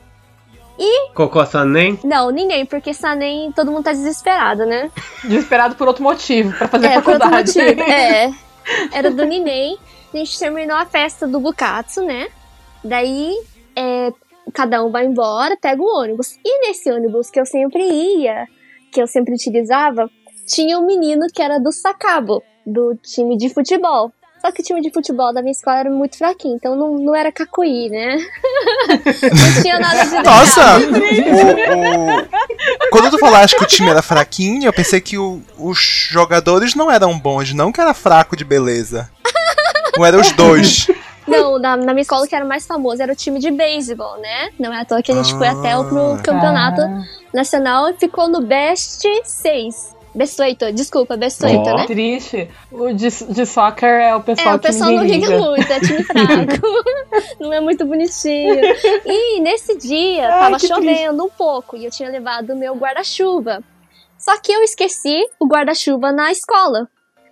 Speaker 1: Cocô Sanem?
Speaker 4: Não, ninguém, porque Sanem todo mundo tá desesperado, né?
Speaker 2: Desesperado por outro motivo, pra fazer
Speaker 4: é, por outro
Speaker 2: faculdade.
Speaker 4: motivo. É. Era do Ninei. A gente terminou a festa do Bukatsu, né? Daí, é, cada um vai embora, pega o ônibus. E nesse ônibus que eu sempre ia, que eu sempre utilizava, tinha um menino que era do Sakabo, do time de futebol. Só que o time de futebol da minha escola era muito fraquinho, então não, não era cacuí, né? não tinha nada de
Speaker 3: Nossa! o, o- Quando tu falaste que o time era fraquinho, eu pensei que o- os jogadores não eram bons, não que era fraco de beleza. Não eram os dois.
Speaker 4: Não, na, na minha escola o que era mais famoso era o time de beisebol, né? Não é à toa que a gente foi até o pro
Speaker 3: Ah.
Speaker 4: campeonato
Speaker 2: Ah,
Speaker 4: nacional e ficou no best 6. Bessueito, desculpa, Bessueito,
Speaker 1: Ó.
Speaker 4: né?
Speaker 2: Triste. O de, de soccer é o pessoal
Speaker 4: É, o
Speaker 2: que
Speaker 4: pessoal não liga muito, é time fraco. não é muito bonitinho. E nesse dia,
Speaker 2: Ai,
Speaker 4: tava
Speaker 2: que
Speaker 4: chovendo um pouco e eu tinha levado o meu guarda-chuva. Só que eu esqueci o guarda-chuva na escola.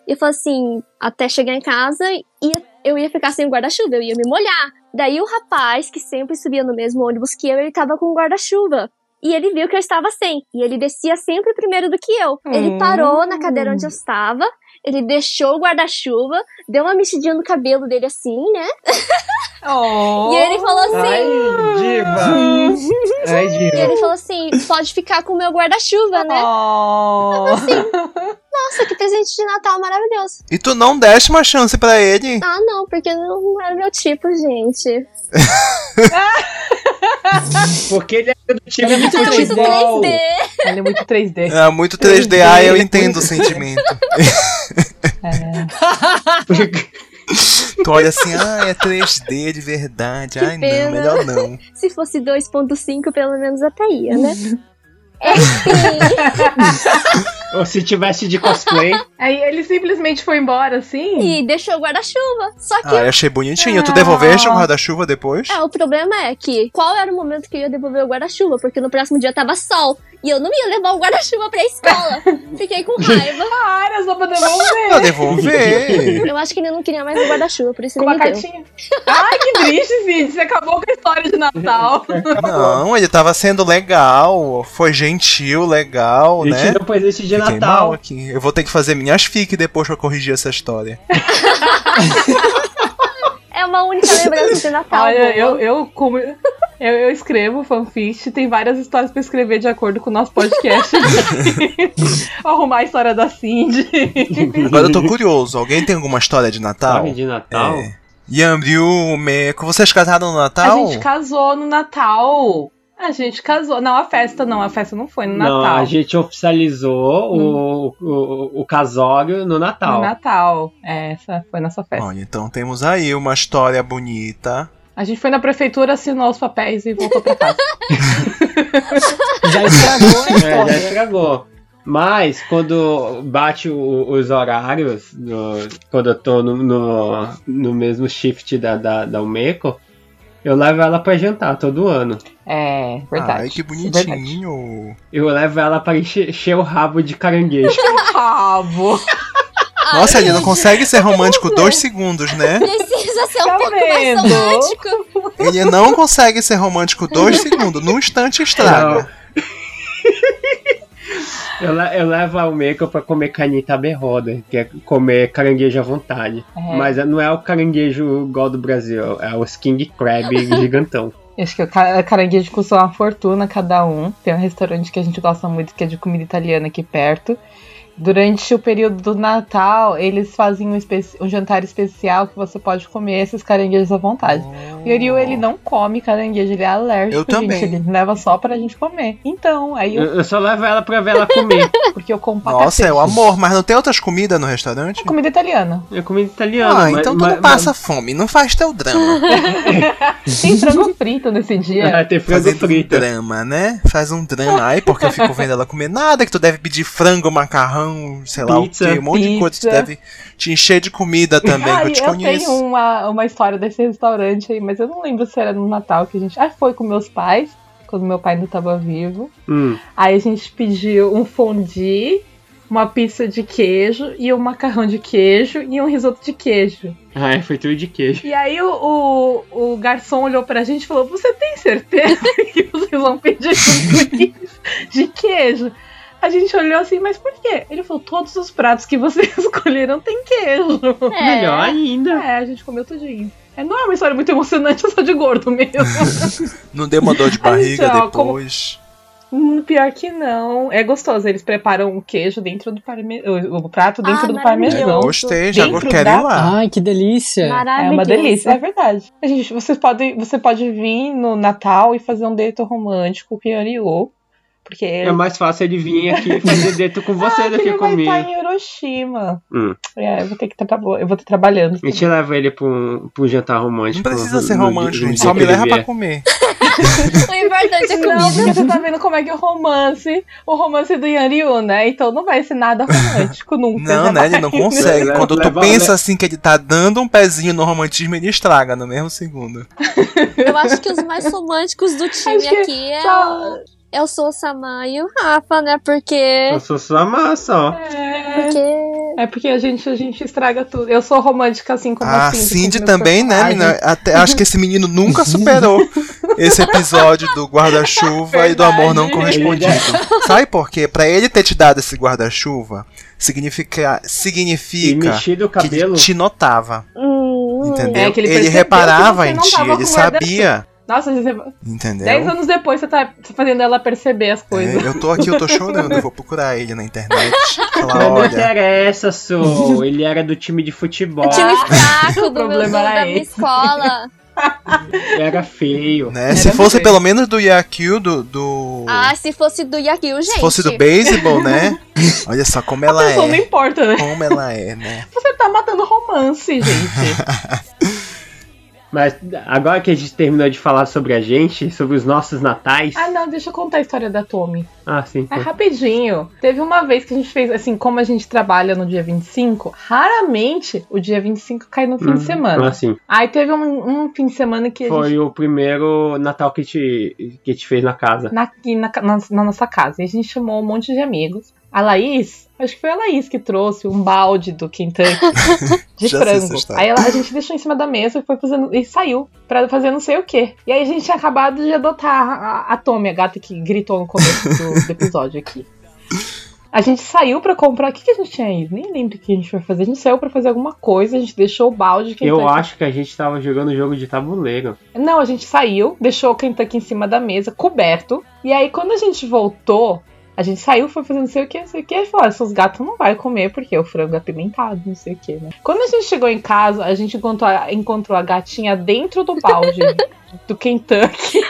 Speaker 4: E eu falei assim, até chegar em casa, ia, eu ia ficar sem o guarda-chuva, eu ia me molhar. Daí o rapaz, que sempre subia no mesmo ônibus que eu, ele tava com o guarda-chuva. E ele viu que eu estava sem. E ele descia sempre primeiro do que eu. Ele
Speaker 2: Hum.
Speaker 4: parou na cadeira onde eu estava. Ele deixou o guarda-chuva, deu uma mexidinha no cabelo dele assim, né?
Speaker 2: Oh.
Speaker 4: E ele falou assim.
Speaker 1: Ai, diva. Ai,
Speaker 4: E
Speaker 1: diva.
Speaker 4: ele falou assim: pode ficar com o meu guarda-chuva, né?
Speaker 2: Oh.
Speaker 4: Nossa, que presente de Natal maravilhoso.
Speaker 3: E tu não deste uma chance pra ele?
Speaker 4: Ah, não, porque não era meu tipo, gente.
Speaker 1: Porque ele é do time
Speaker 5: Ele é muito
Speaker 4: É muito
Speaker 1: futebol.
Speaker 4: 3D.
Speaker 2: Ele é muito 3D.
Speaker 3: É muito 3DA, eu entendo o sentimento. Tu olha assim, ah, é 3D de verdade.
Speaker 4: Que
Speaker 3: Ai, não,
Speaker 4: pena.
Speaker 3: melhor não.
Speaker 4: Se fosse 2.5, pelo menos até ia, né? Enfim,
Speaker 1: Ou se tivesse de cosplay.
Speaker 2: Aí ele simplesmente foi embora, assim?
Speaker 4: e deixou o guarda-chuva. Só que
Speaker 3: Ah, eu achei bonitinho. Tu
Speaker 2: Ah.
Speaker 3: devolveste o guarda-chuva depois?
Speaker 4: É, o problema é que qual era o momento que eu ia devolver o guarda-chuva? Porque no próximo dia tava sol. E eu não ia levar o guarda-chuva pra escola. Fiquei com raiva.
Speaker 2: Ah, era só pra devolver.
Speaker 3: Pra devolver.
Speaker 4: Eu acho que ele não queria mais o guarda-chuva, por isso
Speaker 2: Com
Speaker 4: ele
Speaker 2: uma
Speaker 4: me deu.
Speaker 2: cartinha. Ai, que triste, Cid. Você acabou com a história de Natal.
Speaker 3: Não, ele tava sendo legal, foi gentil, legal,
Speaker 1: Ele
Speaker 3: né?
Speaker 1: te deu presente
Speaker 3: Fiquei mal
Speaker 1: Natal.
Speaker 3: aqui. Eu vou ter que fazer minhas fic depois pra corrigir essa história.
Speaker 4: É uma única lembrança de Natal.
Speaker 2: Olha, eu, eu, como. Eu, eu escrevo fanfic, tem várias histórias pra escrever de acordo com o nosso podcast. Arrumar a história da Cindy.
Speaker 3: Agora eu tô curioso, alguém tem alguma história de Natal?
Speaker 1: Sabe, de Natal.
Speaker 3: É. Yamryu, Meiko, vocês casaram no Natal?
Speaker 2: A gente casou no Natal. A gente casou. Não, a festa não. A festa não foi no
Speaker 1: Não,
Speaker 2: Natal.
Speaker 1: a gente oficializou o, o, o casório no Natal.
Speaker 2: No Natal. É, essa foi nossa festa.
Speaker 3: Olha, então temos aí uma história bonita.
Speaker 2: A gente foi na prefeitura, assinou os papéis e voltou pra casa.
Speaker 5: Já estragou a
Speaker 1: É, já
Speaker 5: história.
Speaker 1: estragou. Mas quando bate o- os horários, no- quando eu tô no, no, no mesmo shift da, da, da Umeko, eu levo ela pra jantar todo ano.
Speaker 2: É, verdade.
Speaker 3: Ai, que
Speaker 2: Verdade.
Speaker 3: bonitinho.
Speaker 1: Eu levo ela pra encher, encher o rabo de caranguejo.
Speaker 2: Rabo.
Speaker 3: Nossa, ele não consegue ser romântico dois segundos, né?
Speaker 4: Precisa ser um
Speaker 2: Tá
Speaker 4: pouco mais
Speaker 2: vendo?
Speaker 4: romântico.
Speaker 3: Ele não consegue ser romântico dois segundos. Num instante estraga.
Speaker 1: Eu, eu levo a Umeko pra comer canita berroda, que é comer caranguejo à vontade.
Speaker 2: É.
Speaker 1: Mas não é o caranguejo igual do Brasil, é o King Crab gigantão.
Speaker 2: Acho que o ca- caranguejo custa uma fortuna cada um. Tem um restaurante que a gente gosta muito, que é de comida italiana aqui perto. Durante o período do Natal, eles fazem um, um jantar especial que você pode comer esses caranguejos à vontade. O Yoriu, ele não come caranguejo, ele é alérgico,
Speaker 3: Eu também.
Speaker 2: gente. Ele leva só pra gente comer. Então, aí eu,
Speaker 1: Eu, eu só levo ela pra ver ela comer.
Speaker 2: porque eu como pra
Speaker 3: Nossa, é o amor, mas não tem outras comidas no restaurante?
Speaker 2: Comida italiana.
Speaker 1: É comida italiana.
Speaker 3: Ah,
Speaker 1: mas-
Speaker 3: então tu
Speaker 1: mas-
Speaker 3: não passa fome, não faz teu drama.
Speaker 2: Tem frango frito nesse dia.
Speaker 1: É, tem frango
Speaker 3: Fazendo um
Speaker 1: frito.
Speaker 3: drama, né? Faz um drama. Ai, porque eu fico vendo ela comer nada, que tu deve pedir frango, macarrão, sei lá
Speaker 1: Pizza.
Speaker 3: o quê, um monte de coisa.
Speaker 2: Pizza.
Speaker 3: deve te encher de comida também, que eu te
Speaker 2: eu
Speaker 3: conheço.
Speaker 2: tenho uma, uma história desse restaurante aí, mas eu não lembro se era no Natal que a gente. Ah, foi com meus pais, quando meu pai ainda estava vivo.
Speaker 1: Hum.
Speaker 2: Aí a gente pediu um fondue, uma pizza de queijo e um macarrão de queijo e um risoto de queijo.
Speaker 1: Ah, é feito de queijo.
Speaker 2: E aí o, o, o garçom olhou pra gente e falou: Você tem certeza que vocês vão pedir tudo isso de queijo? A gente olhou assim, mas por quê? Ele falou: Todos os pratos que vocês escolheram têm queijo.
Speaker 4: É.
Speaker 1: Melhor ainda.
Speaker 2: É, a gente comeu tudinho. É, não é uma história muito emocionante, é só de gordo mesmo.
Speaker 3: Não deu uma dor de barriga
Speaker 2: Então, como-
Speaker 3: depois.
Speaker 2: Hum, Pior que não. É gostoso. Eles preparam o queijo dentro do parmesão. O, prato dentro
Speaker 4: Ah,
Speaker 2: do parmesão.
Speaker 3: Gostei, já
Speaker 2: Dentro
Speaker 3: quero
Speaker 2: da-
Speaker 3: ir lá.
Speaker 5: Ai, que delícia.
Speaker 2: É uma delícia, é verdade. A gente, vocês podem, você pode vir no Natal e fazer um date romântico com o Yoriu. Porque
Speaker 1: É mais fácil ele vir aqui e fazer dentro com você
Speaker 2: ah,
Speaker 1: do
Speaker 2: que
Speaker 1: que
Speaker 2: ele vai estar
Speaker 1: comigo.
Speaker 2: em Hiroshima.
Speaker 1: Hum.
Speaker 2: É, eu vou ter que estar eu vou estar trabalhando.
Speaker 1: A gente leva ele pra um, um jantar romântico.
Speaker 3: Não precisa ser
Speaker 1: no- no
Speaker 3: romântico, gente.
Speaker 1: no
Speaker 3: Só me
Speaker 1: que ele
Speaker 3: leva pra
Speaker 1: vier.
Speaker 3: comer.
Speaker 4: O importante é
Speaker 2: Não,
Speaker 4: comida.
Speaker 2: porque você tá vendo como é que o romance, o romance do Yan Ryu, né? Então não vai ser nada romântico nunca.
Speaker 3: Não, né? Ele não consegue.
Speaker 1: Leva-
Speaker 3: Quando tu
Speaker 1: leva-
Speaker 3: pensa assim que ele tá dando um pezinho no romantismo, ele estraga no mesmo segundo.
Speaker 4: Eu acho que os mais românticos do time
Speaker 2: Acho que
Speaker 4: aqui é
Speaker 2: só-
Speaker 4: o, é o Sousama e o Rafa, né? Porque.
Speaker 1: Eu sou sua massa, ó.
Speaker 2: É,
Speaker 4: Porque.
Speaker 2: é porque a gente, a gente estraga tudo. Eu sou romântica assim como
Speaker 3: A
Speaker 2: a Cindy. com
Speaker 3: Cindy também, né, menina? Até, acho que esse menino nunca superou esse episódio do guarda-chuva e do amor não correspondido. Sabe por quê? Pra ele ter te dado esse guarda-chuva, significa,
Speaker 1: E
Speaker 3: significa
Speaker 1: mexido o
Speaker 3: que te notava.
Speaker 4: Hum,
Speaker 3: Entendeu?
Speaker 2: É, que ele
Speaker 3: ele reparava em ti, ele sabia.
Speaker 2: Nossa, você-
Speaker 3: Entendeu?
Speaker 2: dez anos depois você tá fazendo ela perceber as coisas.
Speaker 3: É, eu tô aqui, eu tô chorando, eu vou procurar ele na internet. Falar,
Speaker 1: Mas não interessa, Sou. Ele era do time de futebol.
Speaker 4: o time fraco do meu,
Speaker 2: problema era
Speaker 4: da minha escola.
Speaker 1: Era feio.
Speaker 3: né? Se
Speaker 2: Era
Speaker 3: fosse
Speaker 2: feio.
Speaker 3: pelo menos do Yakyu, do. do...
Speaker 4: Ah, se fosse do Yakil, gente.
Speaker 3: se fosse do beisebol, né? Olha só como ela
Speaker 2: pessoa não
Speaker 3: é.
Speaker 2: importa, né?
Speaker 3: Como ela é, né?
Speaker 2: Você tá matando romance, gente.
Speaker 1: Mas agora que a gente terminou de falar sobre a gente, sobre os nossos natais.
Speaker 2: ah, não, deixa eu contar a história da Tommy.
Speaker 1: Ah, sim.
Speaker 2: É rapidinho. Teve uma vez que a gente fez, assim, como a gente trabalha no dia 25, raramente o dia 25 cai no fim de semana.
Speaker 1: Ah, sim.
Speaker 2: Aí teve um, um fim de semana que a
Speaker 1: Foi
Speaker 2: gente.
Speaker 1: o primeiro Natal que te, que te fez na casa.
Speaker 2: Na, na, na, na nossa casa. E a gente chamou um monte de amigos. A Laís, acho que foi a Laís que trouxe um balde do Kentucky de frango. Aí ela- a gente deixou em cima da mesa e foi fazendo. E saiu pra fazer não sei o quê. E aí a gente tinha acabado de adotar a, a Tommy, a gata que gritou no começo do, do episódio aqui. A gente saiu pra comprar. O que, que a gente tinha ido? Nem lembro o que a gente foi fazer. A gente saiu pra fazer alguma coisa, a gente deixou o balde. de
Speaker 1: Eu acho que a gente tava jogando jogo de tabuleiro.
Speaker 2: não, a gente saiu, deixou o Kentucky em cima da mesa, coberto. E aí, quando a gente voltou, a gente saiu, foi fazendo não sei o que, não sei o que. E falou: "Ah, seus gatos não vai comer, porque o frango é apimentado, não sei o que, né? Quando a gente chegou em casa, a gente encontrou a, encontrou a gatinha dentro do balde do Kentucky,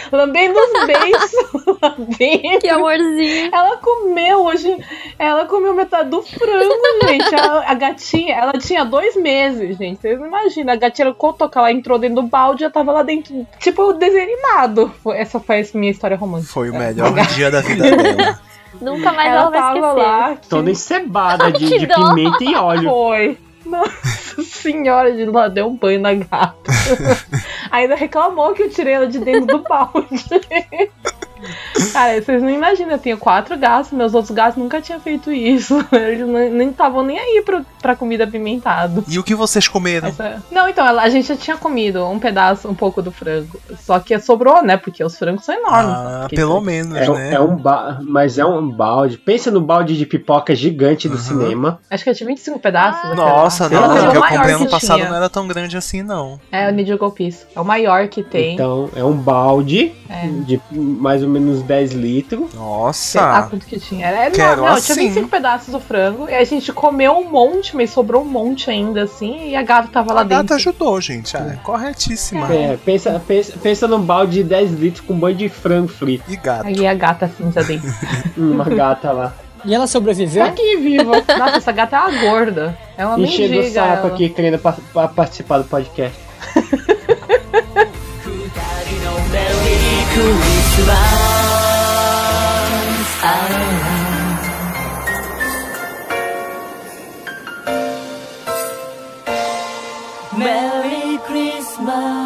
Speaker 2: lambendo os beiços lá dentro.
Speaker 4: Que amorzinho.
Speaker 2: Ela comeu hoje. Ela comeu metade do frango, gente. A, a gatinha, ela tinha dois meses, gente. Vocês não imaginam. A gatinha, quando tocar, ela entrou dentro do balde já tava lá dentro. Tipo, desenho animado. Foi- Essa foi a minha história romântica.
Speaker 3: Foi o melhor dia da vida dela.
Speaker 4: Nunca mais
Speaker 2: ela
Speaker 4: ela vai
Speaker 2: tava
Speaker 4: esquecer.
Speaker 2: lá. que-
Speaker 1: Toda encebada de, de pimenta e óleo.
Speaker 2: Foi. Nossa senhora, de lá deu um banho na gata. Ainda reclamou que eu tirei ela de dentro do balde. Cara, vocês não imaginam, eu tenho quatro gatos, meus outros gatos nunca tinham feito isso. Eles não- nem estavam nem aí pra, pra comida apimentada.
Speaker 3: E o que vocês comeram?
Speaker 2: Essa- Não, então, a gente já tinha comido um pedaço, um pouco do frango. Só que sobrou, né? Porque os frangos são enormes.
Speaker 3: Ah,
Speaker 2: Porque-
Speaker 3: pelo menos,
Speaker 1: É,
Speaker 3: né?
Speaker 1: é um ba... Mas é um balde. Pensa no balde de pipoca gigante do
Speaker 3: Uhum.
Speaker 1: cinema.
Speaker 2: Acho que eu tinha 25 pedaços.
Speaker 3: Nossa, não,
Speaker 1: foi
Speaker 3: o
Speaker 1: o
Speaker 3: que eu
Speaker 2: maior
Speaker 3: comprei ano passado
Speaker 2: tinha.
Speaker 3: não era tão grande assim, não.
Speaker 2: É o Nidio Piece. É o maior que tem.
Speaker 1: Então, é um balde
Speaker 2: É.
Speaker 1: de mais ou menos 10 litros.
Speaker 2: Sei lá
Speaker 3: Nossa!
Speaker 2: quanto que tinha. Era,
Speaker 3: Quero
Speaker 2: não, não,
Speaker 3: assim.
Speaker 2: tinha 25 pedaços do frango. E a gente comeu um monte, mas sobrou um monte ainda, assim. E a gata tava lá
Speaker 3: A gata
Speaker 2: dentro.
Speaker 3: ajudou, gente. Ah, é corretíssima.
Speaker 1: É, pensa, pensa, pensa num balde de 10 litros com banho de frango frito.
Speaker 3: E gato.
Speaker 2: Aí a gata cinza dentro.
Speaker 1: Uma gata lá.
Speaker 5: E ela sobreviveu?
Speaker 2: tá aqui viva. Nossa, essa gata é uma gorda. É uma
Speaker 1: Enchendo o
Speaker 2: mendiga.
Speaker 1: saco
Speaker 2: ela.
Speaker 1: aqui querendo pa- pa- participar do podcast.
Speaker 7: Christmas Merry Christmas.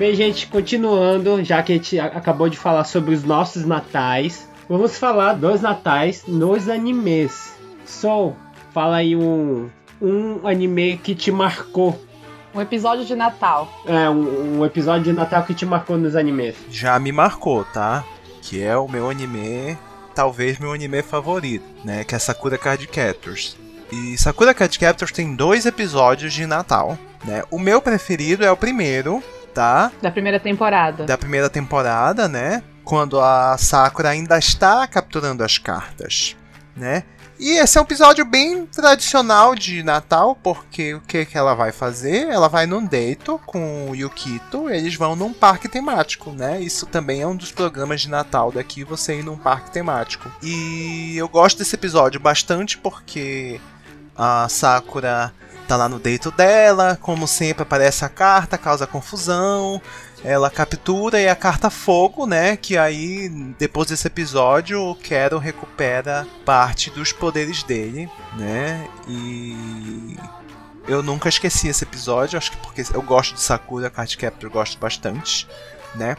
Speaker 1: Bem, gente, continuando, já que a gente acabou de falar sobre os nossos natais, vamos falar dos natais nos animes. Soul, fala aí um, um anime que te marcou.
Speaker 2: Um episódio de Natal.
Speaker 1: É, um, um episódio de Natal que te marcou nos animes.
Speaker 3: Já me marcou, tá? Que é o meu anime, talvez meu anime favorito, né? Que é Sakura Card Captors. E Sakura Card Captors tem dois episódios de Natal, né? O meu preferido é o primeiro, tá?
Speaker 2: Da primeira temporada.
Speaker 3: da primeira temporada, né? Quando a Sakura ainda está capturando as cartas. né? E esse é um episódio bem tradicional de Natal, porque o que, que ela vai fazer? Ela vai num date com o Yukito, eles vão num parque temático, né? Isso também é um dos programas de Natal daqui, você ir num parque temático. E eu gosto desse episódio bastante porque a Sakura tá lá no date dela, como sempre aparece a carta, causa confusão ela captura e a carta fogo, né? Que aí, depois desse episódio, o Quero recupera parte dos poderes dele, né? E eu nunca esqueci esse episódio, acho que porque eu gosto de Sakura, Card Captor eu gosto bastante, né?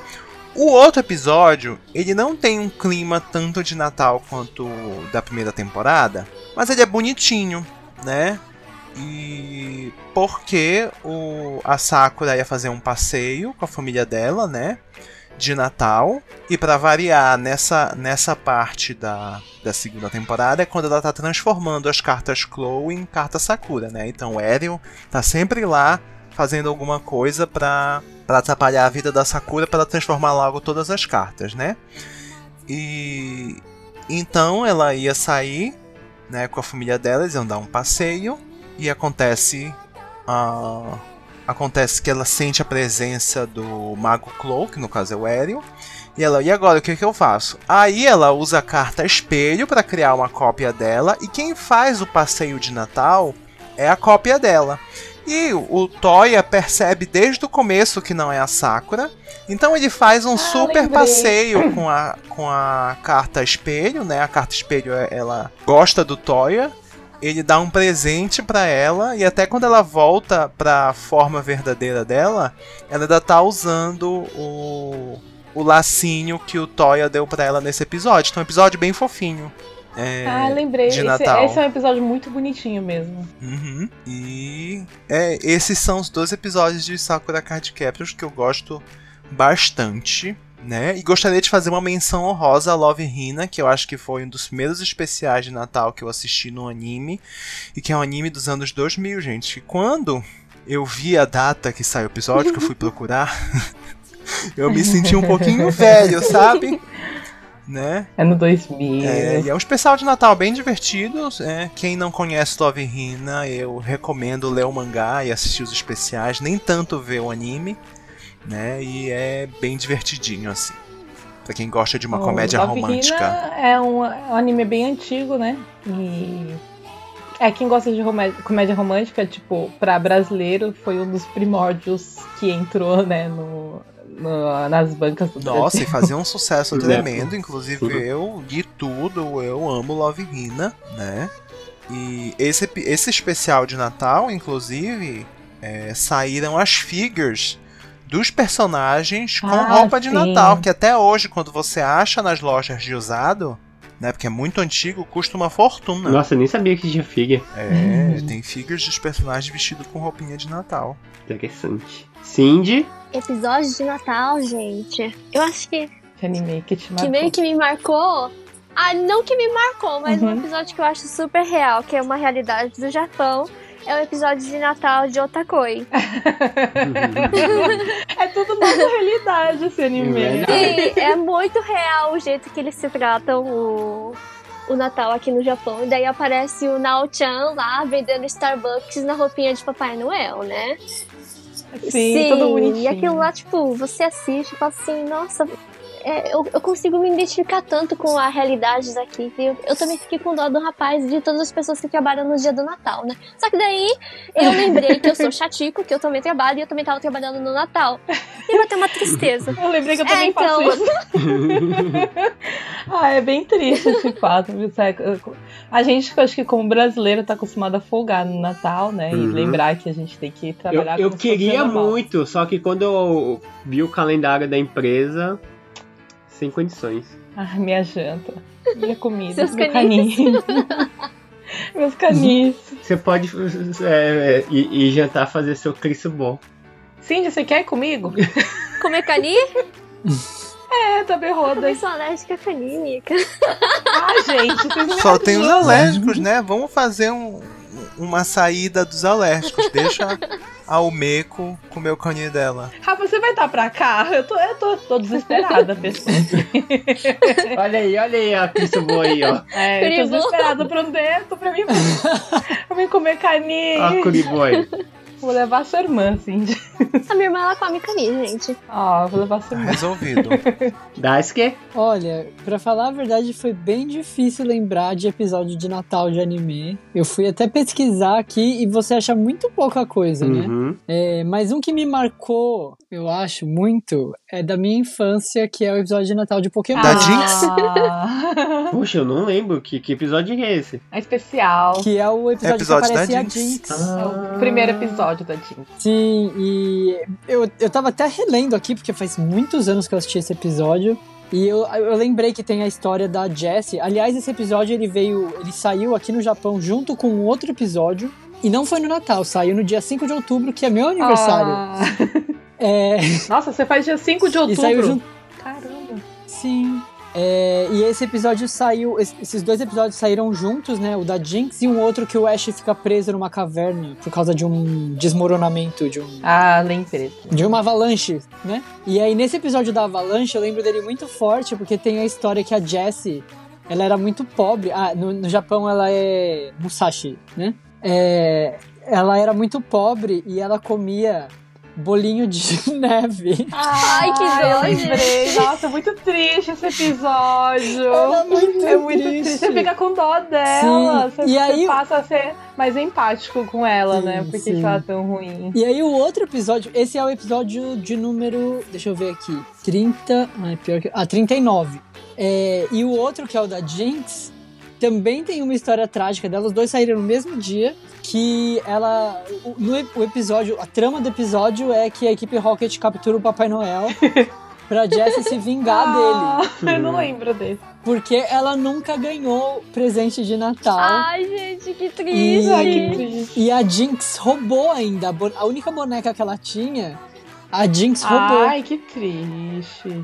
Speaker 3: O outro episódio, ele não tem um clima tanto de Natal quanto da primeira temporada, mas ele é bonitinho, né? E porque o, a Sakura ia fazer um passeio com a família dela, né? De Natal. E para variar, nessa, nessa parte da, da segunda temporada é quando ela tá transformando as cartas Chloe em cartas Sakura, né? Então o Ariel tá sempre lá fazendo alguma coisa pra atrapalhar a vida da Sakura para transformar logo todas as cartas, né? E então ela ia sair né, com a família dela, eles iam dar um passeio e acontece uh, acontece que ela sente a presença do Mago que no caso é o Ariel. E ela, e agora o que, que eu faço? Aí ela usa a carta espelho para criar uma cópia dela. E quem faz o passeio de Natal é a cópia dela. E o Toya percebe desde o começo que não é a Sakura. Então ele faz um
Speaker 2: Ah,
Speaker 3: super
Speaker 2: lembrei.
Speaker 3: passeio com a, com a carta espelho, né? A carta espelho ela gosta do Toya. Ele dá um presente pra ela e até quando ela volta pra forma verdadeira dela, ela ainda tá usando o, o lacinho que o Toya deu pra ela nesse episódio. Então, é um episódio bem fofinho. É,
Speaker 2: ah, lembrei.
Speaker 3: de
Speaker 2: Esse, esse é um episódio muito bonitinho mesmo.
Speaker 3: Uhum. E é, esses são os dois episódios de Sakura Card Captors que eu gosto bastante. Né? E gostaria de fazer uma menção honrosa a Love Hina, que eu acho que foi um dos primeiros especiais de Natal que eu assisti no anime, e que é um anime dos anos 2000, gente. E quando eu vi a data que saiu o episódio, que eu fui procurar, eu me senti um pouquinho velho, sabe? Né?
Speaker 2: É no 2000.
Speaker 3: É, e é um especial de Natal bem divertido. é. Quem não conhece Love Hina, eu recomendo ler o mangá e assistir os especiais, nem tanto ver o anime, né? E é bem divertidinho, assim. Pra quem gosta de uma
Speaker 2: O
Speaker 3: comédia
Speaker 2: Love
Speaker 3: romântica.
Speaker 2: Hina é um, é um anime bem antigo, né? E. É, quem gosta de comédia romântica, tipo, pra brasileiro, foi um dos primórdios que entrou, né, no, no- nas bancas do
Speaker 3: Nossa, e
Speaker 2: Brasil.
Speaker 3: fazia um sucesso
Speaker 1: é.
Speaker 3: tremendo. Inclusive, eu li tudo, eu amo Love Hina, né? E esse, esse especial de Natal, inclusive, é, saíram as figures dos personagens com
Speaker 2: Ah,
Speaker 3: roupa de
Speaker 2: sim.
Speaker 3: Natal, que até hoje, quando você acha nas lojas de usado, né? Porque é muito antigo, custa uma fortuna.
Speaker 1: Nossa, eu nem sabia que tinha figure.
Speaker 3: É,
Speaker 2: Uhum.
Speaker 3: tem figures dos personagens vestidos com roupinha de Natal.
Speaker 1: Interessante. Cindy,
Speaker 4: Episódio de Natal, gente. Eu acho que,
Speaker 2: Esse anime que te
Speaker 4: que
Speaker 2: marcou.
Speaker 4: meio que me marcou. Ah, não que me marcou, mas um
Speaker 2: Uhum.
Speaker 4: episódio que eu acho super real, que é uma realidade do Japão. É o episódio de Natal de Otakoi.
Speaker 2: É tudo nossa realidade esse anime.
Speaker 1: É.
Speaker 4: Sim, é muito real o jeito que eles se tratam o, o Natal aqui no Japão. E daí aparece o Nao-chan lá vendendo Starbucks na roupinha de Papai Noel, né?
Speaker 2: Sim, tudo bonitinho.
Speaker 4: E aquilo lá, tipo, você assiste e fala assim, nossa, é, eu, eu consigo me identificar tanto com a realidade daqui. Eu, eu também fiquei com dó do rapaz e de todas as pessoas que trabalham no dia do Natal, né? Só que daí eu lembrei que eu sou chatico, que eu também trabalho e eu também tava trabalhando no Natal. E vai ter uma tristeza.
Speaker 2: Eu lembrei que eu
Speaker 4: É,
Speaker 2: também
Speaker 4: então.
Speaker 2: faço isso. ah, é bem triste esse fato. A gente, eu acho que como brasileiro, tá acostumado a folgar no Natal, né? E
Speaker 1: Uhum.
Speaker 2: lembrar que a gente tem que
Speaker 1: eu,
Speaker 2: trabalhar
Speaker 1: eu
Speaker 2: se fosse
Speaker 1: queria muito, só que quando eu vi o calendário da empresa, sem condições.
Speaker 2: Ah, minha janta. Minha comida.
Speaker 4: Seus
Speaker 2: meu
Speaker 4: canis.
Speaker 2: canis. Meus canis.
Speaker 1: Você pode é, é, ir, ir jantar fazer seu Cristo bom.
Speaker 2: Cindy, você quer ir comigo?
Speaker 4: Comer cani?
Speaker 2: É, tá bem
Speaker 4: Eu
Speaker 2: roda.
Speaker 4: também sou alérgica a canica.
Speaker 2: Ah, gente, vocês me
Speaker 3: Só tem os alérgicos, né? Vamos fazer um- uma saída dos alérgicos. Deixa ao Meco comer o caninho dela.
Speaker 2: Rafa, você vai estar pra cá? Eu tô, eu tô, tô desesperada, pessoal.
Speaker 1: Olha aí, olha aí a pista boa aí, ó.
Speaker 2: É, eu tô desesperada pra um dentro pra mim, pra mim comer caninho.
Speaker 1: Ó a Curiboy.
Speaker 2: Vou levar a sua irmã, Cindy.
Speaker 4: A minha irmã, ela come caninho, gente.
Speaker 2: Ó, vou levar a sua irmã.
Speaker 3: Resolvido.
Speaker 1: Daisuke?
Speaker 5: Olha, pra falar a verdade, foi bem difícil lembrar de episódio de Natal de anime. Eu fui até pesquisar aqui e você acha muito pouca coisa, né?
Speaker 1: Uhum.
Speaker 5: É, mas um que me marcou, eu acho, muito, é da minha infância, que é o episódio de Natal de Pokémon.
Speaker 3: Da Jinx?
Speaker 2: Ah,
Speaker 1: Puxa, eu não lembro que, que episódio é esse.
Speaker 2: é especial.
Speaker 5: Que é o episódio,
Speaker 3: Episódio
Speaker 5: que aparecia a
Speaker 3: Jinx.
Speaker 5: Jinx.
Speaker 2: É o primeiro episódio da Jinx.
Speaker 5: Sim, e eu, eu tava até relendo aqui, porque faz muitos anos que eu assisti esse episódio. E eu, eu lembrei que tem a história da Jessie. Aliás, esse episódio ele veio. Ele saiu aqui no Japão junto com um outro episódio. E não foi no Natal, saiu no dia 5 de outubro, que é meu aniversário.
Speaker 2: Ah.
Speaker 5: É,
Speaker 2: Nossa, você faz dia 5 de
Speaker 5: e saiu
Speaker 2: outubro.
Speaker 5: junto.
Speaker 2: Caramba.
Speaker 5: Sim. É, e esse episódio saiu. es- Esses dois episódios saíram juntos, né? O da Jinx e um outro que o Ash fica preso numa caverna por causa de um desmoronamento, de um.
Speaker 2: Ah, lembrei.
Speaker 5: De uma avalanche, né? E aí, nesse episódio da avalanche, eu lembro dele muito forte, porque tem a história que a Jessie, ela era muito pobre. Ah, no, no Japão ela é Musashi, né? É, ela era muito pobre e ela comia bolinho de neve.
Speaker 4: Ai, que dó,
Speaker 2: lembrei. Nossa, muito triste esse episódio.
Speaker 5: Era muito
Speaker 2: é muito
Speaker 5: triste.
Speaker 2: triste. Você fica com dó dela.
Speaker 5: Sim.
Speaker 2: Você,
Speaker 5: E
Speaker 2: você
Speaker 5: aí-
Speaker 2: passa a ser mais empático com ela,
Speaker 5: Sim,
Speaker 2: né? Porque
Speaker 5: sim.
Speaker 2: que ela é tão ruim.
Speaker 5: E aí o outro episódio, esse é o episódio de número, deixa eu ver aqui, 30, ah, é pior que, ah, 39. É, e o outro, que é o da Jinx, também tem uma história trágica dela, os dois saíram no mesmo dia, que ela, o, no, o episódio, a trama do episódio é que a equipe Rocket captura o Papai Noel pra Jessie se vingar dele,
Speaker 2: Ah, eu não lembro desse.
Speaker 5: porque ela nunca ganhou presente de Natal.
Speaker 4: Ai, gente, que
Speaker 5: E-
Speaker 4: triste.
Speaker 2: Ai, que triste.
Speaker 5: E a Jinx roubou ainda. A única boneca que ela tinha, a Jinx roubou.
Speaker 2: Ai, que triste.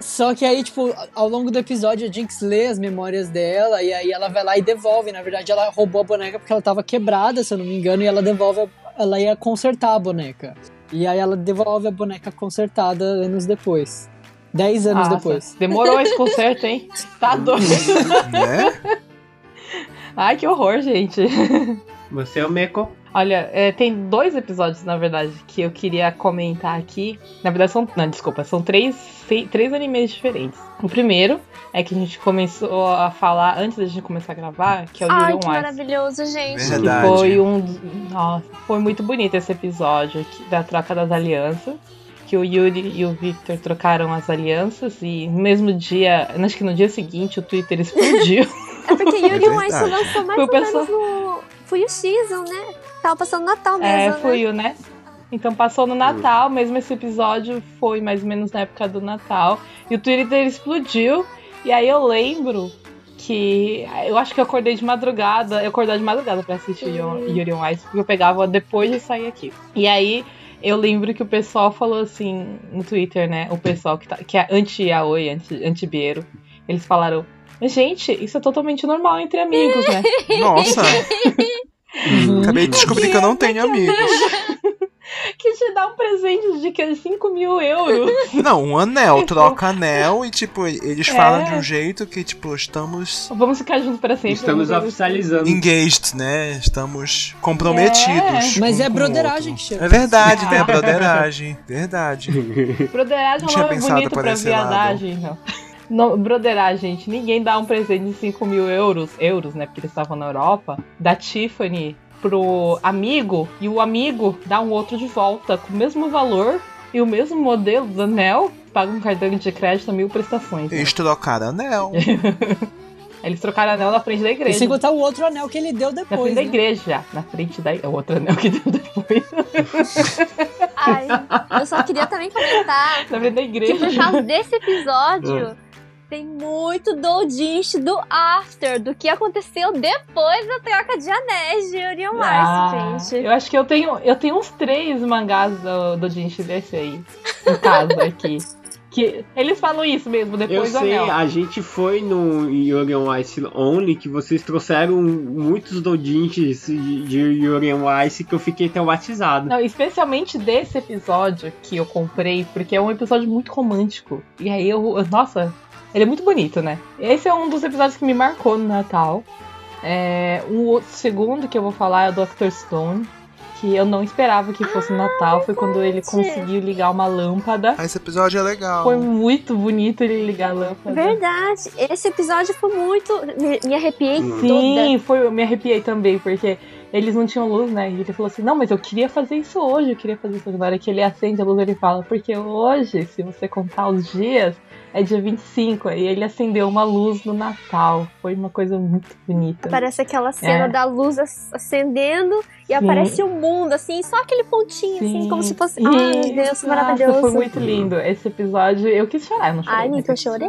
Speaker 5: Só que aí, tipo, ao longo do episódio, a Jinx lê as memórias dela e aí ela vai lá e devolve. Na verdade, ela roubou a boneca porque ela tava quebrada, se eu não me engano, e ela devolve. a- Ela ia consertar a boneca. E aí ela devolve a boneca consertada anos depois. Dez anos
Speaker 2: Nossa,
Speaker 5: depois.
Speaker 2: Demorou esse concerto, hein? Tá doido.
Speaker 3: né?
Speaker 2: Ai, que horror, gente.
Speaker 1: Você é o Meko.
Speaker 2: Olha, é, tem dois episódios, na verdade, que eu queria comentar aqui. Na verdade, são. Não, desculpa, são três, sei- três animes diferentes. O primeiro é que a gente começou a falar antes da gente começar a gravar, que é o
Speaker 4: Ai,
Speaker 2: Yuri
Speaker 4: que
Speaker 2: on Ice.
Speaker 4: maravilhoso, gente.
Speaker 3: Verdade.
Speaker 2: Que foi um. Nossa, foi muito bonito esse episódio aqui da troca das alianças. Que o Yuri e o Victor trocaram as alianças e no mesmo dia, acho que no dia seguinte, o Twitter explodiu.
Speaker 4: É porque Yuri
Speaker 3: É
Speaker 4: on Ice
Speaker 3: verdade.
Speaker 4: lançou mais
Speaker 2: o
Speaker 4: ou
Speaker 2: pessoal-
Speaker 4: menos no... Foi o season, né? Tava passando Natal mesmo,
Speaker 2: é,
Speaker 4: né?
Speaker 2: foi o, né? Então passou no Natal, mesmo esse episódio foi mais ou menos na época do Natal. E o Twitter explodiu. E aí eu lembro que. Eu acho que eu acordei de madrugada. Eu acordei de madrugada pra assistir
Speaker 4: Hum.
Speaker 2: Yuri on Ice, porque eu pegava depois de sair aqui. E aí eu lembro que o pessoal falou assim no Twitter, né? O pessoal que, tá, que é anti-Aoi, anti- anti-Biero. Eles falaram. Gente, isso é totalmente normal entre amigos, né?
Speaker 3: Nossa,
Speaker 5: Uhum.
Speaker 3: acabei de descobrir que eu não tenho amigos.
Speaker 2: que te dá um presente de que 5 mil euros.
Speaker 3: Não, um anel, troca anel e tipo, eles
Speaker 2: É.
Speaker 3: falam de um jeito que, tipo, estamos
Speaker 2: Vamos ficar juntos para sempre.
Speaker 1: Estamos oficializando.
Speaker 3: engaged, né? Estamos comprometidos.
Speaker 5: Mas
Speaker 3: um
Speaker 5: é
Speaker 3: o
Speaker 5: broderagem que chama.
Speaker 3: É verdade, né? Broderagem. Verdade.
Speaker 2: Broderagem é
Speaker 3: Não
Speaker 2: um nome bonito pra viadagem, não. Não. Broderagem, gente. Ninguém dá um presente de 5 mil euros, euros, né? Porque eles estavam na Europa, da Tiffany pro amigo, e o amigo dá um outro de volta com o mesmo valor e o mesmo modelo do anel, paga um cartão de crédito a mil prestações. né?
Speaker 3: Eles trocaram anel.
Speaker 2: Eles trocaram anel na frente da
Speaker 5: E
Speaker 2: igreja.
Speaker 5: sem contar o outro anel que ele deu
Speaker 2: Na
Speaker 5: depois.
Speaker 2: frente da
Speaker 5: né?
Speaker 2: igreja, na frente da. É o outro anel que deu depois.
Speaker 4: Ai, eu só queria também comentar
Speaker 2: Na frente da
Speaker 4: que
Speaker 2: igreja.
Speaker 4: por causa desse episódio tem muito doujinshi do after, do que aconteceu depois da troca de anéis de Yuri on
Speaker 2: Ah,
Speaker 4: Ice, gente.
Speaker 2: Eu acho que eu tenho, eu tenho uns três mangás do, do Jinchi desse aí. Em casa aqui. Que eles falam isso mesmo,
Speaker 1: Eu
Speaker 2: depois do
Speaker 1: sei,
Speaker 2: anel.
Speaker 1: a gente foi no Yuri on Ice Only que vocês trouxeram muitos dodinches de de Yuri on Ice que eu fiquei traumatizado.
Speaker 2: Não, especialmente desse episódio que eu comprei, porque é um episódio muito romântico. E aí eu. eu- Nossa, ele é muito bonito, né? Esse é um dos episódios que me marcou no Natal. É, um outro segundo que eu vou falar é o Dr. Stone. Que eu não esperava que fosse no Natal. Foi quando ele conseguiu ligar uma lâmpada.
Speaker 3: Ah, esse episódio é legal.
Speaker 2: Foi muito bonito ele ligar a lâmpada.
Speaker 4: Verdade. Esse episódio foi muito. Me, me arrepiei toda.
Speaker 2: Sim, foi, eu me arrepiei também, porque eles não tinham luz, né? E ele falou assim: Não, mas eu queria fazer isso hoje, eu queria fazer isso. Na hora que ele acende a luz, ele fala: Porque hoje, se você contar os dias, é dia 25. E ele acendeu uma luz no Natal. Foi uma coisa muito bonita.
Speaker 4: Parece aquela cena
Speaker 2: É.
Speaker 4: da luz ac- acendendo e
Speaker 2: Sim.
Speaker 4: aparece o mundo, assim, só aquele pontinho, assim,
Speaker 2: Sim.
Speaker 4: como se fosse. Ai, meu Deus,
Speaker 2: Nossa,
Speaker 4: maravilhoso.
Speaker 2: Foi muito lindo. Esse episódio, eu quis chorar, eu não chorei.
Speaker 4: Ai,
Speaker 2: mas
Speaker 4: Nico, eu chorei.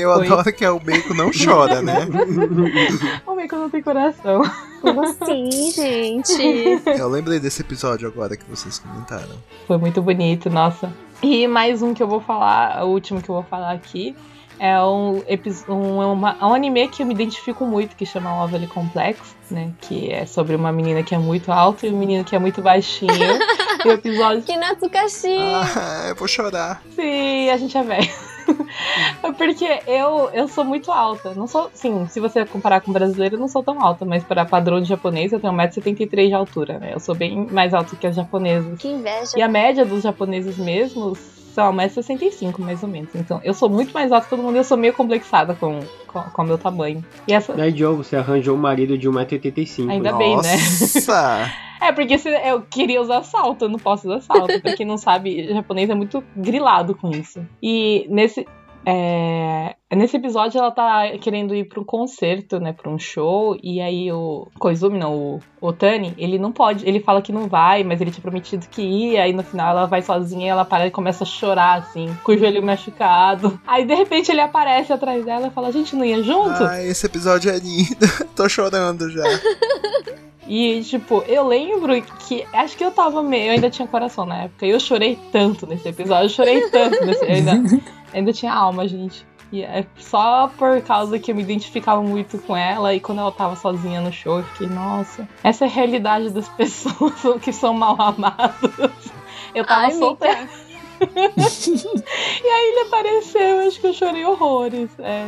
Speaker 3: Eu
Speaker 2: Foi.
Speaker 3: adoro que é o Bacon não chora, né?
Speaker 2: O Mico não tem coração.
Speaker 4: Como assim, gente?
Speaker 3: Eu lembrei desse episódio agora que vocês comentaram.
Speaker 2: Foi muito bonito, nossa. E mais um que eu vou falar, o último que eu vou falar aqui, é um, um, é uma- é um anime que eu me identifico muito, que chama Lovely Complex, né? Que é sobre uma menina que é muito alta e um menino que é muito baixinho. e o episódio.
Speaker 4: Que Natsukashi.
Speaker 3: Ah, eu vou chorar.
Speaker 2: Sim, a gente é velho. Porque eu, eu sou muito alta. Não sou, sim, se você comparar com brasileiro, eu não sou tão alta, mas para padrão de japonês, eu tenho 1,73m de altura, né? Eu sou bem mais alta que as japonesas.
Speaker 4: Que inveja.
Speaker 2: E a média dos japoneses mesmos são 1,65m, mais ou menos. Então, eu sou muito mais alta que todo mundo e eu sou meio complexada com com com o meu tamanho. E essa.
Speaker 1: Daí, Diogo, você arranjou um marido de 1,85m.
Speaker 2: Ainda bem, né?
Speaker 3: Nossa!
Speaker 2: É, porque se eu queria usar salto, eu não posso usar salto. pra quem não sabe, japonês é muito grilado com isso. E nesse. É, nesse episódio ela tá querendo ir pra um concerto, né? Pra um show. E aí o Koizumi, não, o Otani, ele não pode. Ele fala que não vai, mas ele tinha prometido que ia. Aí no final ela vai sozinha e ela para e começa a chorar, assim, com o joelho machucado. Aí de repente ele aparece atrás dela e fala: A gente não ia junto?
Speaker 3: Ai, esse episódio é lindo. Tô chorando já.
Speaker 2: E, tipo, eu lembro que. Acho que eu tava meio. Eu ainda tinha coração na época. E eu chorei tanto nesse episódio. Eu chorei tanto nesse. Eu ainda, ainda tinha alma, gente. E é só por causa que eu me identificava muito com ela. E quando ela tava sozinha no show, eu fiquei, nossa, essa é a realidade das pessoas que são mal amadas. Eu tava
Speaker 4: Ai,
Speaker 2: solteira. E aí ele apareceu, eu acho que eu chorei horrores. É,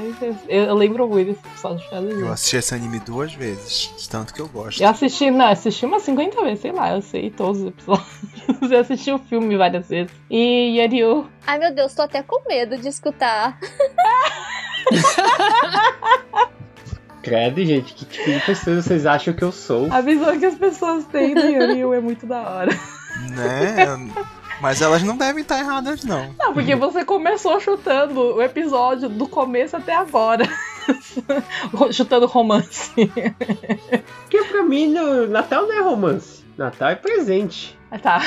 Speaker 2: eu, eu lembro muito desse episódio.
Speaker 3: Eu assisti esse anime duas vezes, de tanto que eu gosto.
Speaker 2: Eu assisti, não, assisti umas 50 vezes, sei lá, eu sei todos os episódios. Eu assisti o filme várias vezes. E Yariu,
Speaker 4: Ai, meu Deus, tô até com medo de escutar.
Speaker 1: Credo, gente, que tipo de pessoa vocês acham que eu sou?
Speaker 2: a visão que as pessoas têm do Yariu é muito da hora.
Speaker 3: Né? Mas elas não devem estar erradas, não.
Speaker 2: Não, porque você começou chutando o episódio do começo até agora. chutando romance.
Speaker 1: Porque pra mim, no Natal não é romance. Natal é presente.
Speaker 2: Ah, tá.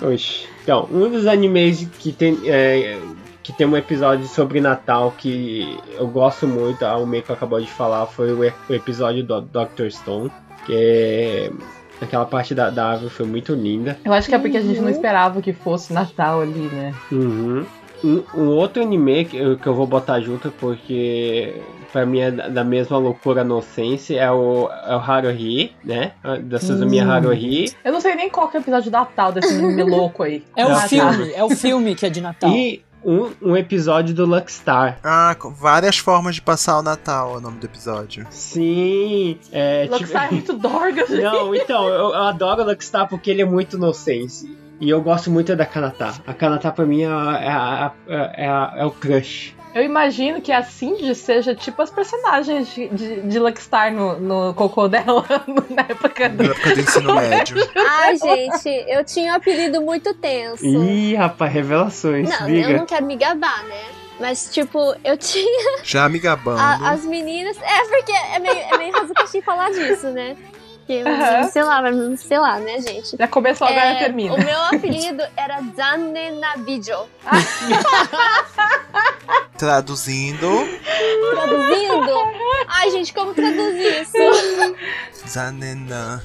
Speaker 1: Oxi. Então, um dos animes que tem, é, que tem um episódio sobre Natal que eu gosto muito, a Umeko acabou de falar, foi o, o episódio do Dr. Stone. Que é, aquela parte da, da árvore foi muito linda.
Speaker 2: Eu acho que é porque a gente não esperava que fosse Natal ali, né?
Speaker 1: Uhum. Um, um outro anime que eu, que eu vou botar junto porque pra mim é da da mesma loucura inocência é o, é o Haruhi, né? Da Suzumiya
Speaker 2: Hum.
Speaker 1: Haruhi.
Speaker 2: Eu não sei nem qual que é o episódio de Natal desse anime louco aí.
Speaker 5: É o filme, é o filme que é de Natal.
Speaker 1: E um, um episódio do Luckstar.
Speaker 3: Ah, com várias formas de passar o Natal é o nome do episódio.
Speaker 1: Sim, é tipo-
Speaker 2: Luxar é muito gente.
Speaker 1: Não, então, eu, eu adoro o Luckstar porque ele é muito inocente. E eu gosto muito da Kanata. A Kanata pra mim é, a- é, a- é, a- é o crush.
Speaker 2: Eu imagino que a Cindy seja tipo as personagens de, de, de Luckstar no, no cocô dela na época do.
Speaker 3: Na época do ensino médio.
Speaker 4: Ai, gente, eu tinha um apelido muito tenso.
Speaker 1: Ih, rapaz, revelações.
Speaker 4: Não,
Speaker 1: diga.
Speaker 4: eu não quero me gabar, né? Mas, tipo, eu tinha
Speaker 3: Já me gabando.
Speaker 4: a- as meninas. É, porque é meio, é meio raso falar disso, né? Que,
Speaker 2: Aham.
Speaker 4: Sei lá, mas sei lá, né, gente?
Speaker 2: Já começou, agora
Speaker 4: É,
Speaker 2: termina.
Speaker 4: o meu apelido era Zanenabijo.
Speaker 3: Traduzindo,
Speaker 4: Traduzindo? Ai, gente, como traduzir isso?
Speaker 3: Zanena.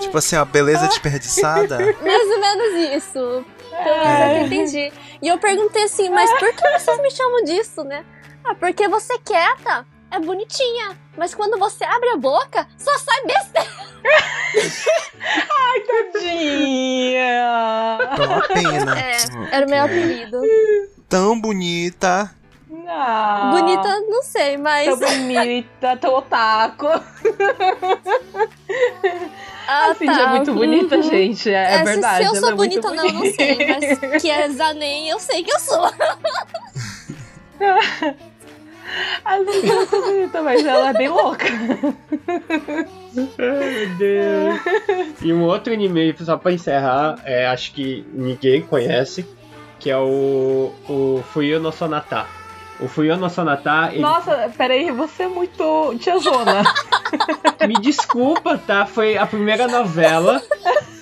Speaker 3: Tipo assim, ó, beleza desperdiçada.
Speaker 4: Mais ou menos isso. Pelo menos é o que eu entendi. E eu perguntei assim, mas por que vocês me chamam disso, né? Ah, porque você quieta é bonitinha, mas quando você abre a boca, só sai besteira.
Speaker 2: Tadinha!
Speaker 3: Então, uma pena.
Speaker 4: É, era o meu apelido.
Speaker 3: Tão bonita.
Speaker 2: Não.
Speaker 4: Bonita, não sei, mas.
Speaker 2: Tão bonita, tão otaku.
Speaker 4: Ah,
Speaker 2: A Cindy é muito bonita,
Speaker 4: Uhum.
Speaker 2: gente. É, é verdade.
Speaker 4: Se, eu sou
Speaker 2: é
Speaker 4: bonita ou não, eu não sei. Mas que é Zanen, eu sei que eu sou.
Speaker 2: A é muito bonita, mas ela é bem louca.
Speaker 1: Ai, meu Deus. E um outro anime, só pra encerrar, é, acho que ninguém conhece, que é o, o Fuyo no Sonata. O Fuyo no Sonata, ele,
Speaker 2: Nossa, peraí, você é muito tiazona.
Speaker 1: me desculpa, tá? Foi a primeira novela,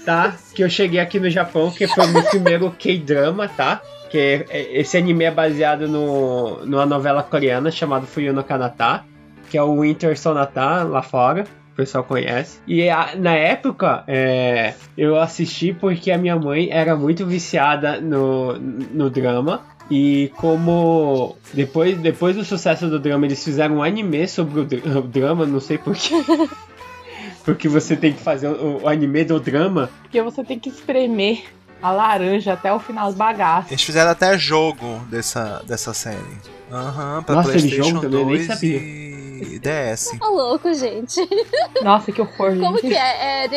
Speaker 1: tá? Que eu cheguei aqui no Japão, que foi o meu primeiro K-drama, tá? Que é- esse anime é baseado no, numa novela coreana chamada Fuyo no Kanata, que é o Winter Sonata lá fora. O pessoal conhece. E a- na época, é, eu assisti porque a minha mãe era muito viciada no, no drama. E como depois, depois do sucesso do drama, eles fizeram um anime sobre o, dr- o drama, não sei porquê. porque você tem que fazer o, o anime do drama.
Speaker 2: Porque você tem que espremer a laranja até o final do bagaço.
Speaker 3: Eles fizeram até jogo dessa, dessa série. Aham, pra
Speaker 1: Nossa,
Speaker 3: PlayStation
Speaker 1: jogo também? Eu nem
Speaker 3: 2
Speaker 1: sabia.
Speaker 3: e DS.
Speaker 4: Tá louco, gente.
Speaker 2: Nossa, que horror,
Speaker 4: Como
Speaker 2: gente.
Speaker 4: que é? É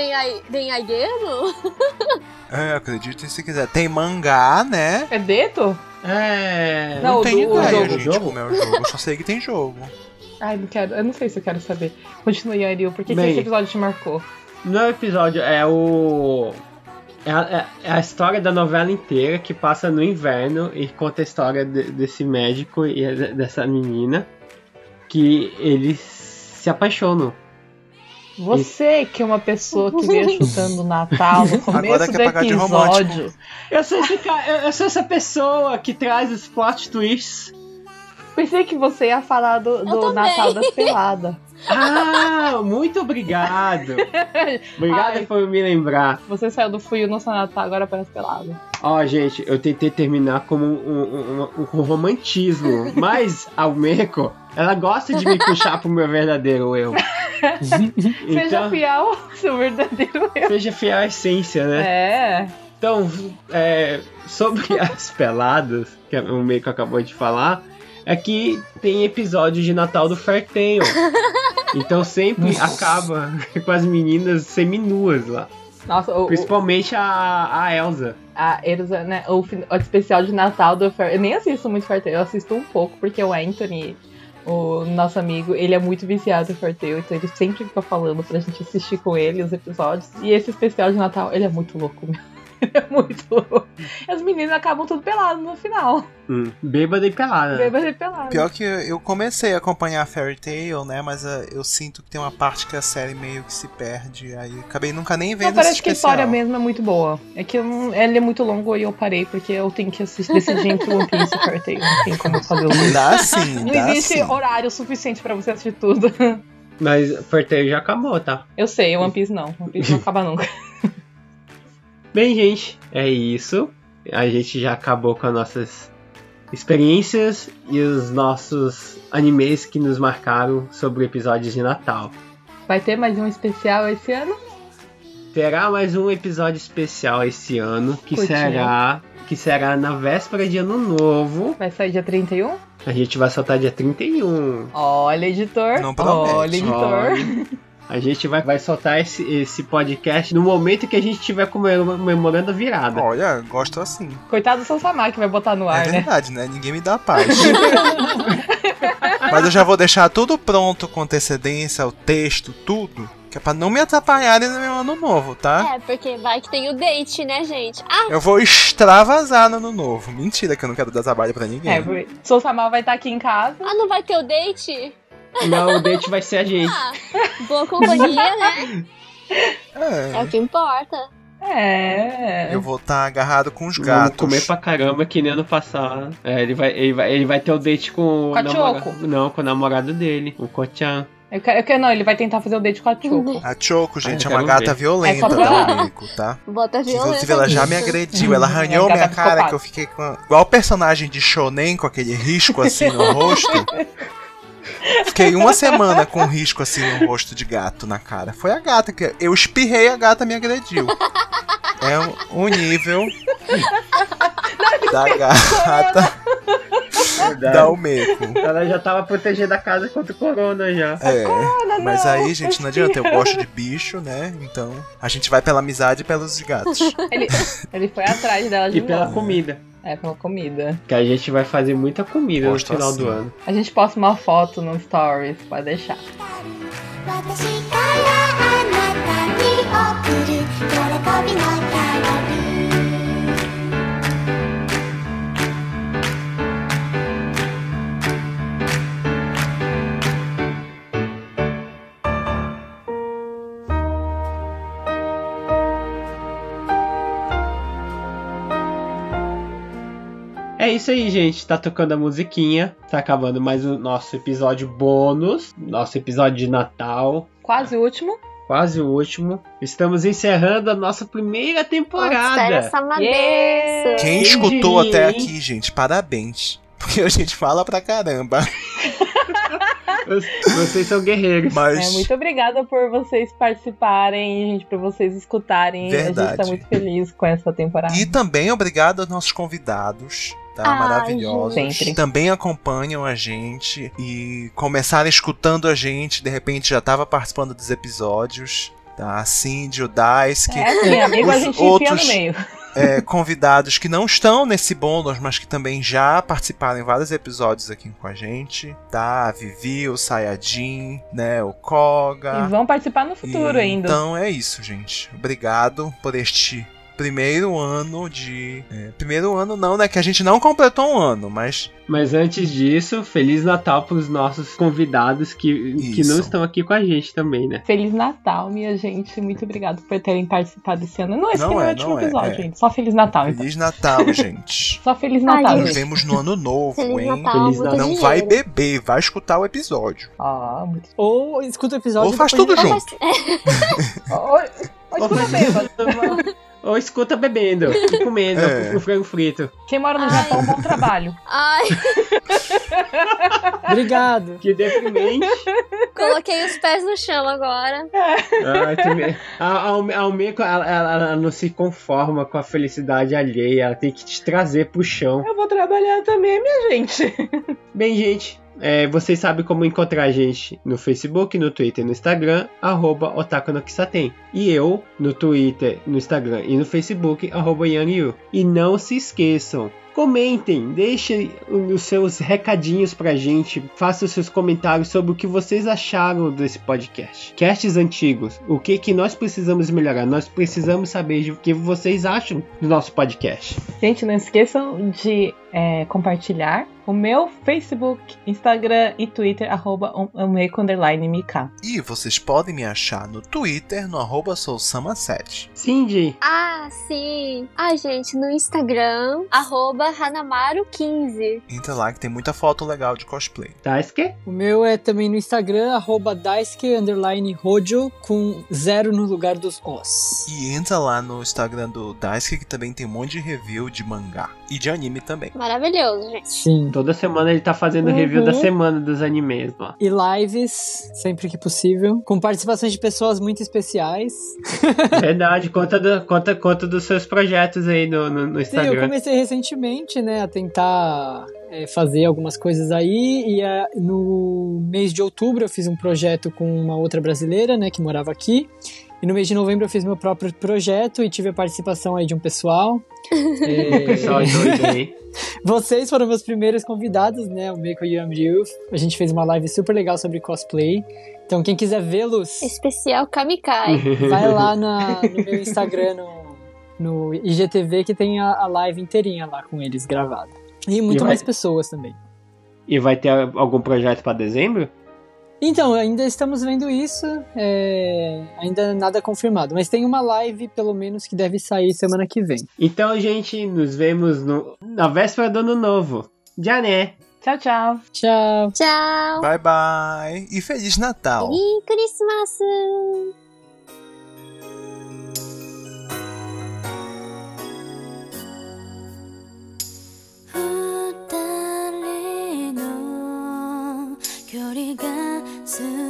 Speaker 4: Denaigeiro?
Speaker 3: É, acredite se quiser. Tem mangá, né?
Speaker 2: É Deto?
Speaker 1: É.
Speaker 2: Não,
Speaker 3: Não
Speaker 2: o
Speaker 3: tem
Speaker 2: do- o
Speaker 3: ideia,
Speaker 2: jogo,
Speaker 3: gente,
Speaker 1: jogo?
Speaker 3: como é o jogo. Eu só sei que tem jogo.
Speaker 2: Ai, não quero. Eu não sei se eu quero saber. Continue, Ariel. Por que, que
Speaker 1: Bem.
Speaker 2: esse episódio te marcou?
Speaker 1: Não é o episódio, é o. É a, é- é a história da novela inteira que passa no inverno e conta a história de- desse médico e de- dessa menina que eles se apaixonam.
Speaker 2: Você que é uma pessoa que veio chutando o Natal no
Speaker 3: Agora
Speaker 2: começo
Speaker 3: quer
Speaker 2: do episódio.
Speaker 1: Eu sou, esse eu- sou essa pessoa que traz os plot twists.
Speaker 2: Pensei que você ia falar do, do. Natal das peladas.
Speaker 1: Ah, muito obrigado. Obrigado
Speaker 2: Ai.
Speaker 1: por me lembrar.
Speaker 2: Você saiu do Fui no seu Natal, agora parece pelado.
Speaker 1: Ó, gente, eu tentei terminar como um, um- um- um romantismo, mas a Meiko, ela gosta de me puxar pro meu verdadeiro eu.
Speaker 2: Seja
Speaker 1: Então,
Speaker 2: fiel ao seu verdadeiro eu.
Speaker 1: seja fiel à essência, né?
Speaker 2: É.
Speaker 1: Então, é, sobre as peladas, que o Meiko acabou de falar, é que tem episódio de Natal do Fair Tale. Então sempre acaba com as meninas seminuas lá.
Speaker 2: Nossa, o, o,
Speaker 1: Principalmente a, a Elsa.
Speaker 2: a Elsa, né? O, o especial de Natal do Fair. Eu nem assisto muito Fair Tale, eu assisto um pouco, porque o Anthony, o nosso amigo, ele é muito viciado em Fair Tale, então ele sempre fica falando pra gente assistir com ele os episódios. E esse especial de Natal, ele é muito louco, meu. Ele é muito louco. As meninas acabam tudo peladas no final.
Speaker 1: Hum, bêbada e pelada.
Speaker 2: Bêbado e pelado.
Speaker 3: Pior que eu comecei a acompanhar Fairy Tail, né? Mas ah, eu sinto que tem uma parte que a série meio que se perde. Aí acabei nunca nem vendo
Speaker 2: Não, parece
Speaker 3: esse
Speaker 2: que a história mesmo é muito boa. É que não- ele é muito longo e eu parei porque eu tenho que assistir, decidir entre One Piece e Fairy Tail. Não tem como fazer dois.
Speaker 3: Dá sim,
Speaker 2: Não
Speaker 3: dá
Speaker 2: existe
Speaker 3: sim.
Speaker 2: horário suficiente pra você assistir tudo.
Speaker 1: Mas Fair Tale já acabou, tá?
Speaker 2: Eu sei, One Piece não. One Piece não acaba nunca.
Speaker 1: Bem, gente, é isso. A gente já acabou com as nossas experiências e os nossos animes que nos marcaram sobre episódios de Natal.
Speaker 2: Vai ter mais um especial esse ano?
Speaker 1: Terá mais um episódio especial esse ano, que
Speaker 2: Curtinho.
Speaker 1: será que será na véspera de Ano Novo.
Speaker 2: Vai sair dia 31?
Speaker 1: A gente vai soltar dia 31.
Speaker 2: Olha, editor.
Speaker 3: Não promete.
Speaker 2: Olha, editor.
Speaker 1: Olha, A gente vai, vai soltar esse, esse podcast no momento que a gente estiver comemorando a virada.
Speaker 3: Olha, gosto assim.
Speaker 2: Coitado do Sansamar que vai botar no ar,
Speaker 3: é
Speaker 2: né?
Speaker 3: verdade, né? Ninguém me dá paz. Mas eu já vou deixar tudo pronto com antecedência, o texto, tudo. Que é pra não me atrapalharem no meu ano novo, tá?
Speaker 4: É, porque vai que tem o date, né, gente? Ah,
Speaker 3: Eu vou extravasar no ano novo. Mentira que eu não quero dar trabalho pra ninguém.
Speaker 2: É, porque Sansamar vai estar aqui em casa.
Speaker 4: ah, não vai ter o date?
Speaker 1: Não, o date vai ser a gente.
Speaker 4: Ah, boa companhia, né? É
Speaker 3: É,
Speaker 4: o que importa.
Speaker 2: É.
Speaker 3: eu vou estar agarrado com os
Speaker 1: Vamos
Speaker 3: gatos.
Speaker 1: comer pra caramba que nem ano passado. É, ele vai, ele vai, ele vai ter o date com o
Speaker 2: Com a
Speaker 1: namorado. Não, com o namorado dele, o Kochan.
Speaker 2: Eu quero, eu quero- não, ele vai tentar fazer o date com a Choco.
Speaker 3: A Choco, gente,
Speaker 1: Ah,
Speaker 3: é uma gata
Speaker 1: ver.
Speaker 3: violenta
Speaker 2: É
Speaker 3: Umeko, tá?
Speaker 4: Bota violência.
Speaker 3: Inclusive, ela já me agrediu, ela arranhou
Speaker 2: Gata
Speaker 3: minha cara,
Speaker 2: psicopata.
Speaker 3: que eu fiquei com. Igual o personagem de Shonen, com aquele risco assim no rosto. Fiquei uma semana com um risco assim no rosto de gato na cara. Foi a gata que. Eu espirrei, a gata me agrediu. É um, um nível da gata da Umeko.
Speaker 1: Ela já tava protegendo a casa contra o corona já.
Speaker 3: É, mas aí, gente, não adianta, eu gosto de bicho, né? Então, a gente vai pela amizade e pelos gatos.
Speaker 2: Ele, ele foi atrás dela de
Speaker 1: E pela comida.
Speaker 2: É, pela comida.
Speaker 1: Que a gente vai fazer muita comida no final
Speaker 3: assim.
Speaker 1: do ano.
Speaker 2: A gente posta uma foto no Stories, pode deixar.
Speaker 1: É isso aí, gente. Tá tocando a musiquinha. Tá acabando mais o nosso episódio bônus. Nosso episódio de Natal.
Speaker 2: Quase o último.
Speaker 1: Quase o último. Estamos encerrando a nossa primeira temporada.
Speaker 4: essa madeça.
Speaker 2: Yeah!
Speaker 3: Quem escutou até aqui, gente, parabéns. Porque a gente fala pra caramba.
Speaker 1: Vocês são guerreiros.
Speaker 3: Mas.
Speaker 2: É, muito obrigada por vocês participarem, gente, por vocês escutarem. A gente
Speaker 3: Verdade.
Speaker 2: tá muito feliz com essa temporada.
Speaker 3: E também obrigado aos nossos convidados, tá?
Speaker 4: Ai,
Speaker 3: Maravilhosos.
Speaker 2: Sempre.
Speaker 3: Também acompanham a gente e começaram escutando a gente, de repente já tava participando dos episódios. Tá? A Cindy, o Daisuke,
Speaker 2: É assim, amigo, a gente
Speaker 3: outros-
Speaker 2: enfia no meio.
Speaker 3: é, convidados que não estão nesse bônus, mas que também já participaram em vários episódios aqui com a gente, tá? A Vivi, o Sayajin, né? O Koga.
Speaker 2: E vão participar no futuro
Speaker 3: E-
Speaker 2: ainda.
Speaker 3: Então é isso, gente. Obrigado por este primeiro ano de. é, primeiro ano não, né? Que a gente não completou um ano, mas
Speaker 1: Mas antes disso, Feliz Natal pros nossos convidados que, que não estão aqui com a gente também, né?
Speaker 2: Feliz Natal, minha gente. Muito obrigada por terem participado esse ano. Não, esse
Speaker 3: Não
Speaker 2: é
Speaker 3: é,
Speaker 2: o último
Speaker 3: é,
Speaker 2: episódio,
Speaker 3: é.
Speaker 2: gente. Só Feliz Natal, então.
Speaker 3: Feliz Natal, gente.
Speaker 2: Só Feliz Natal,
Speaker 4: gente.
Speaker 3: Nos vemos no ano novo,
Speaker 4: Feliz
Speaker 3: hein?
Speaker 4: Natal,
Speaker 1: Feliz Natal.
Speaker 3: Não
Speaker 4: dinheiro.
Speaker 3: vai beber, vai escutar o episódio.
Speaker 2: Ah, muito.
Speaker 5: Ou escuta o episódio.
Speaker 3: Ou faz
Speaker 5: depois
Speaker 3: tudo junto.
Speaker 2: Oi, oi, escuta bêbado.
Speaker 1: Ou escuta bebendo comendo
Speaker 3: É.
Speaker 1: o frango frito.
Speaker 2: Quem mora no
Speaker 4: Ai.
Speaker 2: Japão, bom trabalho.
Speaker 4: Ai,
Speaker 5: Obrigado.
Speaker 1: Que deprimente.
Speaker 4: coloquei os pés no chão agora.
Speaker 1: Ai, tu vê. a, a, a Almeco, ela, ela- ela não se conforma com a felicidade alheia. Ela tem que te trazer pro chão.
Speaker 2: Eu vou trabalhar também, minha gente.
Speaker 1: Bem, gente, é, vocês sabem como encontrar a gente no Facebook, no Twitter e no Instagram, arroba Otaku no Kisaten. E eu, no Twitter, no Instagram e no Facebook, arroba. E não se esqueçam, comentem, deixem os seus recadinhos pra gente, façam seus comentários sobre o que vocês acharam desse podcast. Casts antigos, o que que nós precisamos melhorar? Nós precisamos saber o que vocês acham do nosso podcast.
Speaker 2: Gente, não esqueçam de é, compartilhar o meu Facebook, Instagram e Twitter, arroba MK.
Speaker 3: E vocês podem me achar no Twitter, no arroba sousama7.
Speaker 1: Cindy,
Speaker 4: Ah, sim. Ai, gente, no Instagram, arroba Hanamaru15.
Speaker 3: Entra lá que tem muita foto legal de cosplay.
Speaker 1: Daisuke,
Speaker 5: O meu é também no Instagram, arroba daisuke, underline rojo, com zero no lugar dos os.
Speaker 3: E entra lá no Instagram do Daisuke que também tem um monte de review de mangá. E de anime também.
Speaker 4: Maravilhoso, gente.
Speaker 5: Sim.
Speaker 1: Toda semana ele tá fazendo
Speaker 4: Uhum.
Speaker 1: review da semana dos animes lá.
Speaker 5: E lives, sempre que possível, com participações de pessoas muito especiais.
Speaker 1: Verdade, conta, do, conta, conta dos seus projetos aí no, no, no
Speaker 5: Sim, eu
Speaker 1: Instagram.
Speaker 5: comecei recentemente, né, a tentar é, fazer algumas coisas aí. E é, no mês de outubro eu fiz um projeto com uma outra brasileira, né, que morava aqui. E no mês de novembro eu fiz meu próprio projeto e tive a participação aí de um pessoal. É,
Speaker 1: Pessoal doido aí.
Speaker 5: Vocês foram meus primeiros convidados, né? O Meiko e o Amryu. A gente fez uma live super legal sobre cosplay. Então, quem quiser vê-los,
Speaker 4: Especial Kamikai.
Speaker 5: vai lá na- no meu Instagram, no, no IGTV que tem a, a live inteirinha lá com eles gravada. E muito
Speaker 1: e vai...
Speaker 5: mais pessoas também.
Speaker 1: E vai ter algum projeto para dezembro?
Speaker 5: Então, ainda estamos vendo isso, é... ainda nada confirmado, mas tem uma live, pelo menos, que deve sair semana que vem.
Speaker 1: Então, gente, nos vemos no... na véspera do ano novo. Já né?
Speaker 2: Tchau, tchau.
Speaker 5: Tchau.
Speaker 4: Tchau.
Speaker 3: Bye, bye. E Feliz Natal.
Speaker 4: E Christmas. 거리가 슬